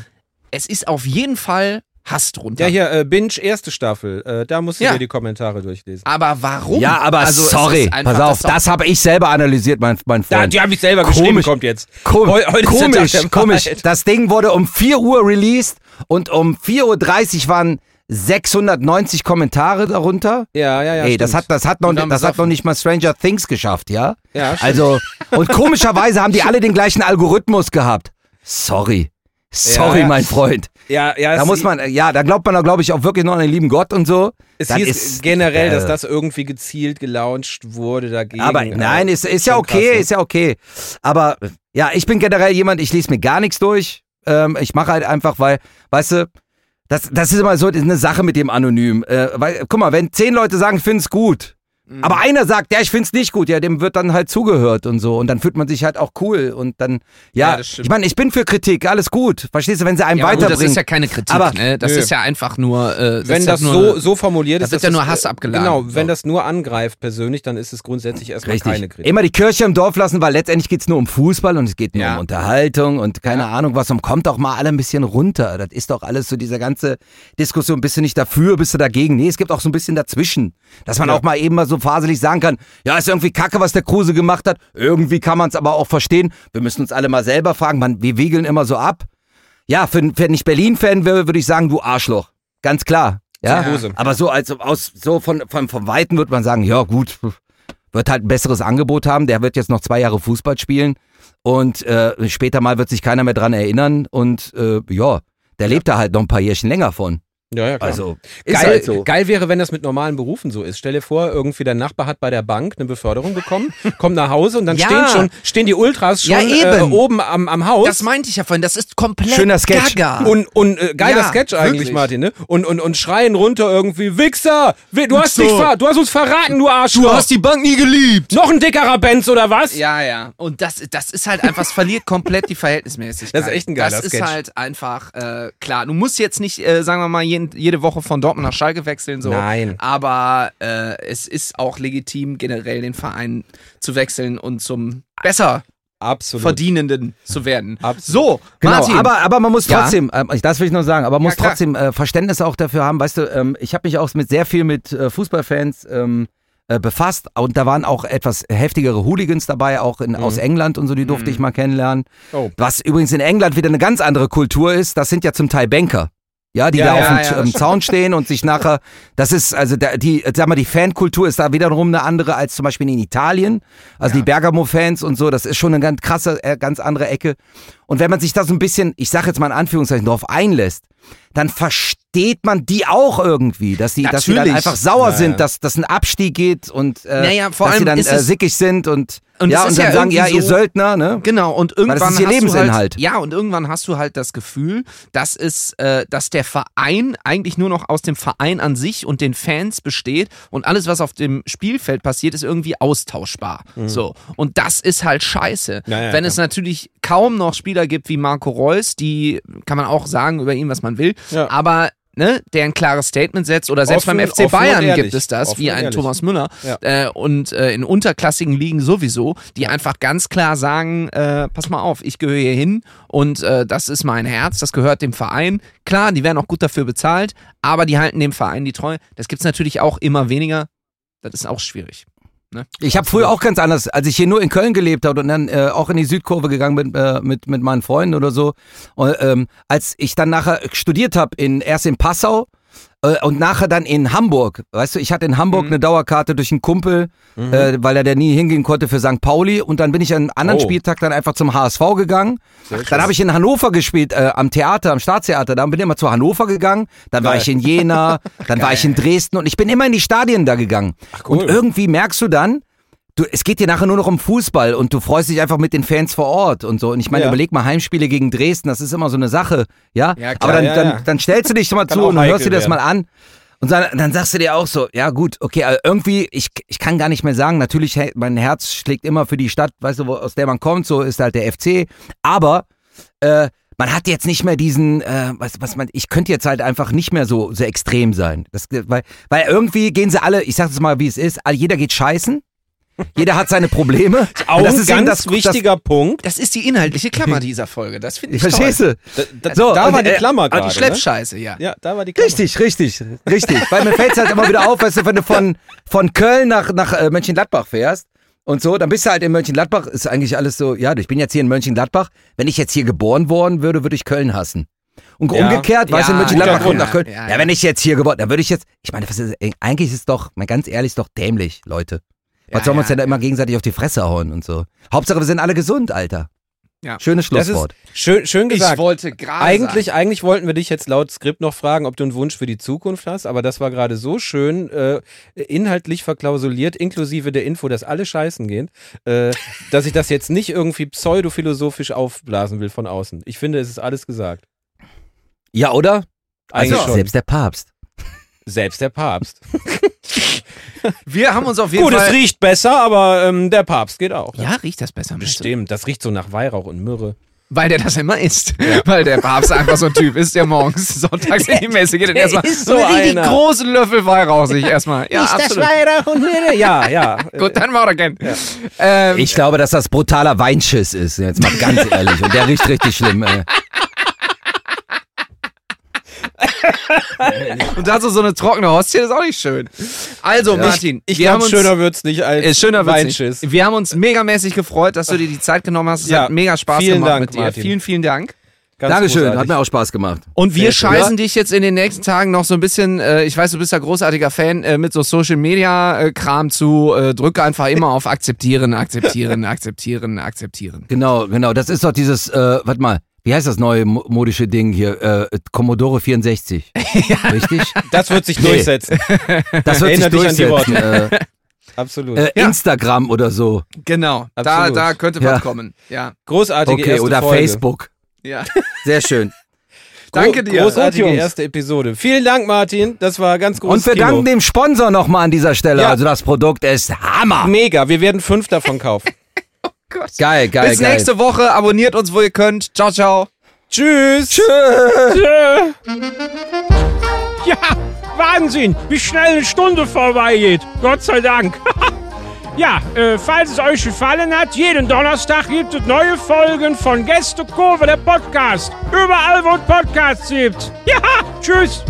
es ist auf jeden Fall Hass drunter. Ja, hier, äh, Binge, erste Staffel. Äh, da musst du Ja. dir die Kommentare durchlesen. Aber warum? Ja, aber Also, sorry, pass auf, das das habe ich selber analysiert, mein, mein Da, Freund. die habe ich selber geschrieben, Komisch. kommt jetzt. Ko Heu- komisch, komisch. Das Ding wurde um 4 Uhr released und um 4.30 Uhr waren 690 Kommentare darunter. Ja, ja, ja. Ey, das hat, das, hat noch, das hat noch nicht mal Stranger Things geschafft, ja? Ja, stimmt. Also, und komischerweise haben die alle den gleichen Algorithmus gehabt. Sorry. Sorry, Ja, ja. mein Freund. Ja, ja, Da muss man, ja, da glaubt man, glaube ich, auch wirklich noch an den lieben Gott und so. Es Das hieß ist, generell, dass äh, das irgendwie gezielt gelauncht wurde dagegen. Aber nein, ist, ist ja okay, krass, ne? ist ja okay. Aber ja, ich bin generell jemand, ich lese mir gar nichts durch. Ähm, ich mache halt einfach, weil, weißt du, das, das ist immer so eine Sache mit dem Anonym. Äh, weil, guck mal, wenn zehn Leute sagen, ich find's gut, Mhm. aber einer sagt, ja, ich find's nicht gut, ja, dem wird dann halt zugehört und so. Und dann fühlt man sich halt auch cool. Und dann, ja, Ja, das ich meine, ich bin für Kritik, alles gut. Verstehst du, wenn sie einem Ja, aber gut, das weiterbringt. ist ja keine Kritik, Aber- ne? Das Nö. ist ja einfach nur. Äh, das Wenn ist das nur so, so formuliert ist, wird dass ja nur es, Hass äh, abgeladen. Genau, So. wenn das nur angreift persönlich, dann ist es grundsätzlich erstmal keine Richtig. Kritik. Immer die Kirche im Dorf lassen, weil letztendlich geht's nur um Fußball und es geht nur Ja. um Unterhaltung und keine Ahnung was. Und kommt doch mal alle ein bisschen runter. Das ist doch alles so diese ganze Diskussion. Bist du nicht dafür, bist du dagegen? Nee, es gibt auch so ein bisschen dazwischen. Dass man Ja. auch mal eben mal so so faselig sagen kann, ja, ist irgendwie kacke, was der Kruse gemacht hat. Irgendwie kann man es aber auch verstehen. Wir müssen uns alle mal selber fragen, man, wir wiegeln immer so ab. Ja, für, wenn ich Berlin-Fan wäre, würde ich sagen, du Arschloch. Ganz klar. Ja, Hose. aber so als aus so von, von vom Weiten wird man sagen, ja gut, wird halt ein besseres Angebot haben. Der wird jetzt noch zwei Jahre Fußball spielen und äh, später mal wird sich keiner mehr dran erinnern und äh, ja, der lebt da halt noch ein paar Jährchen länger von. Ja, ja, klar. Also ist Geil, halt so. geil wäre, wenn das mit normalen Berufen so ist. Stell dir vor, irgendwie der Nachbar hat bei der Bank eine Beförderung bekommen, kommt nach Hause und dann Ja. stehen schon stehen die Ultras schon Ja, Äh, oben am, am Haus. Das meinte ich ja vorhin, das ist komplett Schöner Sketch. gaga. und und äh, geiler Ja, Sketch eigentlich, wirklich. Martin, ne? Und, und und schreien runter irgendwie Wichser, Wi- du hast dich ver du hast uns verraten, du Arschloch. die Bank nie geliebt. noch ein dickerer Benz oder was? Ja, ja. Und das, das ist halt einfach, es verliert komplett die Verhältnismäßigkeit. Das ist echt ein geiler Das ist Sketch. halt einfach, äh, klar, du musst jetzt nicht, äh, sagen wir mal, jeden, jede Woche von Dortmund nach Schalke wechseln, so. Nein. Aber äh, es ist auch legitim, generell den Verein zu wechseln und zum besser Absolut. Verdienenden zu werden. Absolut. So, Genau, Martin. aber, aber man muss Ja. trotzdem, ähm, das will ich noch sagen, aber man muss klar. trotzdem äh, Verständnis auch dafür haben. Weißt du, ähm, ich habe mich auch mit sehr viel mit äh, Fußballfans ähm, äh, befasst und da waren auch etwas heftigere Hooligans dabei, auch in, aus England und so, die durfte ich mal kennenlernen. Oh. Was übrigens in England wieder eine ganz andere Kultur ist, das sind ja zum Teil Banker. Ja, die Ja, da ja, auf dem ja, ähm, Zaun stehen und sich nachher, das ist, also da, die, sag mal, die Fankultur ist da wiederum eine andere als zum Beispiel in Italien. Also die Bergamo-Fans und so, das ist schon eine ganz krasse, äh, ganz andere Ecke. Und wenn man sich da so ein bisschen, ich sag jetzt mal in Anführungszeichen, drauf einlässt, dann versteht man die auch irgendwie, dass die, dass die dann einfach sauer sind, dass, dass ein Abstieg geht und äh, Naja, vor dass sie allem dann äh, sickig sind und, Und ja, und dann ja sagen, ja, ihr so- Söldner, ne? Genau, und irgendwann das ist ihr hast du Lebensinhalt. halt, ja, und irgendwann hast du halt das Gefühl, dass es, äh, dass der Verein eigentlich nur noch aus dem Verein an sich und den Fans besteht und alles, was auf dem Spielfeld passiert, ist irgendwie austauschbar. So. Und das ist halt scheiße. Ja, ja, Wenn es natürlich kaum noch Spieler gibt wie Marco Reus, die kann man auch sagen über ihn, was man will, aber ne, der ein klares Statement setzt oder selbst Offen- beim FC Bayern gibt es das, Offen wie ein. Thomas Müller Ja. äh, und äh, in unterklassigen Ligen sowieso, die einfach ganz klar sagen, äh, pass mal auf, ich gehöre hier hin und äh, das ist mein Herz, das gehört dem Verein. Klar, die werden auch gut dafür bezahlt, aber die halten dem Verein die Treue. Das gibt's natürlich auch immer weniger. Das ist auch schwierig. Ich habe früher auch ganz anders, als ich hier nur in Köln gelebt habe und dann äh, auch in die Südkurve gegangen bin äh, mit, mit meinen Freunden oder so. Und, ähm, als ich dann nachher studiert habe, in, erst in Passau und nachher dann in Hamburg. Weißt du, ich hatte in Hamburg eine Dauerkarte durch einen Kumpel, äh, weil er da nie hingehen konnte für St. Pauli. Und dann bin ich an einem anderen Oh. Spieltag dann einfach zum HSV gegangen. Dann habe ich in Hannover gespielt, äh, am Theater, am Staatstheater. Dann bin ich immer zu Hannover gegangen. Dann war Geil. ich in Jena, dann war ich in Dresden und ich bin immer in die Stadien da gegangen. cool. Und irgendwie merkst du dann, du, es geht dir nachher nur noch um Fußball und du freust dich einfach mit den Fans vor Ort und so. Und ich meine, Ja. überleg mal Heimspiele gegen Dresden, das ist immer so eine Sache, ja. Ja, klar. Aber dann, Ja, dann, dann stellst du dich mal zu und hörst dir das mal an. Und dann, dann sagst du dir auch so, ja gut, okay, also irgendwie, ich, ich kann gar nicht mehr sagen, natürlich, mein Herz schlägt immer für die Stadt, weißt du, wo, aus der man kommt, so ist halt der FC. Aber äh, man hat jetzt nicht mehr diesen, äh, was, was man, ich könnte jetzt halt einfach nicht mehr so, so extrem sein. Das, weil, weil irgendwie gehen sie alle, ich sag es mal, wie es ist, jeder geht scheißen. Jeder hat seine Probleme. Auch Und das ein ist eben ganz das, wichtiger Punkt. Das ist die inhaltliche Klammer dieser Folge. Das finde Das, ich verstehst toll. du? Da, da, So, da und, war die äh, Klammer Aber gerade. die Ne? Schleppscheiße, ja. Ja, da war die Klammer. Richtig, richtig, richtig. Weil mir fällt es halt immer wieder auf, weißt du, wenn du von, von Köln nach, nach äh, Mönchengladbach fährst und so, dann bist du halt in Mönchengladbach, ist eigentlich alles so, ja, ich bin jetzt hier in Mönchengladbach. Wenn ich jetzt hier geboren worden würde, würde ich Köln hassen. Und Ja. umgekehrt, weißt du, in Ja, Mönchengladbach Grund. nach Köln. Ja, Ja, ja. wenn ich jetzt hier geboren, dann würde ich jetzt, ich meine, was ist, eigentlich ist es doch, mal ganz ehrlich, ist doch dämlich, Leute. Was Ja, sollen wir uns ja, denn da ja. immer gegenseitig auf die Fresse hauen und so? Hauptsache, wir sind alle gesund, Alter. Ja. Schönes Das ist Schlusswort. schön, schön Ich gesagt. wollte gerade Eigentlich, eigentlich wollten wir dich jetzt laut Skript noch fragen, ob du einen Wunsch für die Zukunft hast, aber das war gerade so schön äh, inhaltlich verklausuliert, inklusive der Info, dass alle scheißen gehen, äh, dass ich das jetzt nicht irgendwie pseudophilosophisch aufblasen will von außen. Ich finde, es ist alles gesagt. Ja, oder? Eigentlich Also, schon. selbst der Papst. Selbst der Papst. Wir haben uns auf jeden Gut, es Fall. riecht besser, aber ähm, der Papst geht auch. Ja, riecht das besser. Bestimmt, das riecht so nach Weihrauch und Myrrhe. Weil der das immer isst. Weil der Papst einfach so ein Typ ist, der morgens sonntags in die Messe geht und erstmal ist so einen großen Löffel Weihrauch sich erstmal. Ja, absolut. Weihrauch und Myrrhe? Ja, ja. Gut, dann morgen. Ähm, Ich glaube, dass das brutaler Weinschiss ist. Jetzt mal ganz ehrlich. Und der riecht richtig schlimm, ey. Und dazu so eine trockene Hostie ist auch nicht schön. Also, Martin, Ich wir haben glaube, uns, schöner wird's nicht als äh, schöner wird's nicht. Wir haben uns megamäßig gefreut, dass du dir die Zeit genommen hast. Es Ja, hat mega Spaß vielen gemacht Dank, mit dir. Martin. Vielen, vielen Dank. Ganz Dankeschön, großartig. hat mir auch Spaß gemacht. Und wir Sehr scheißen dich jetzt in den nächsten Tagen noch so ein bisschen, äh, ich weiß, du bist ja großartiger Fan, äh, mit so Social Media äh, Kram zu. Äh, drücke einfach immer auf akzeptieren, akzeptieren, akzeptieren, akzeptieren. Genau, genau. Das ist doch dieses, äh, warte mal, wie heißt das neue mo- modische Ding hier? Äh, Commodore 64. Richtig? Das wird sich Nee. durchsetzen. Das wird sich Erinnert dich an die durchsetzen. Äh, Absolut. äh, Ja. Instagram oder so. Genau, da, Absolut. da könnte Ja. was kommen. Ja, Großartige Okay, erste oder Folge. Facebook. ja. Sehr schön. Danke dir. Großartige erste Episode. Vielen Dank, Martin. Das war ganz groß. Und wir Kino. danken dem Sponsor nochmal an dieser Stelle. Ja. Also das Produkt ist Hammer. Mega. Wir werden fünf davon kaufen. Geil, geil, Bis geil. nächste Woche. Abonniert uns, wo ihr könnt. Ciao, ciao. Tschüss. Tschö. Ja, Wahnsinn, wie schnell eine Stunde vorbeigeht. Gott sei Dank. Ja, äh, falls es euch gefallen hat, jeden Donnerstag gibt es neue Folgen von Gästekurve, der Podcast. Überall, wo es Podcasts gibt. Ja, tschüss.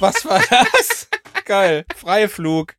Was war das? Geil. Freiflug.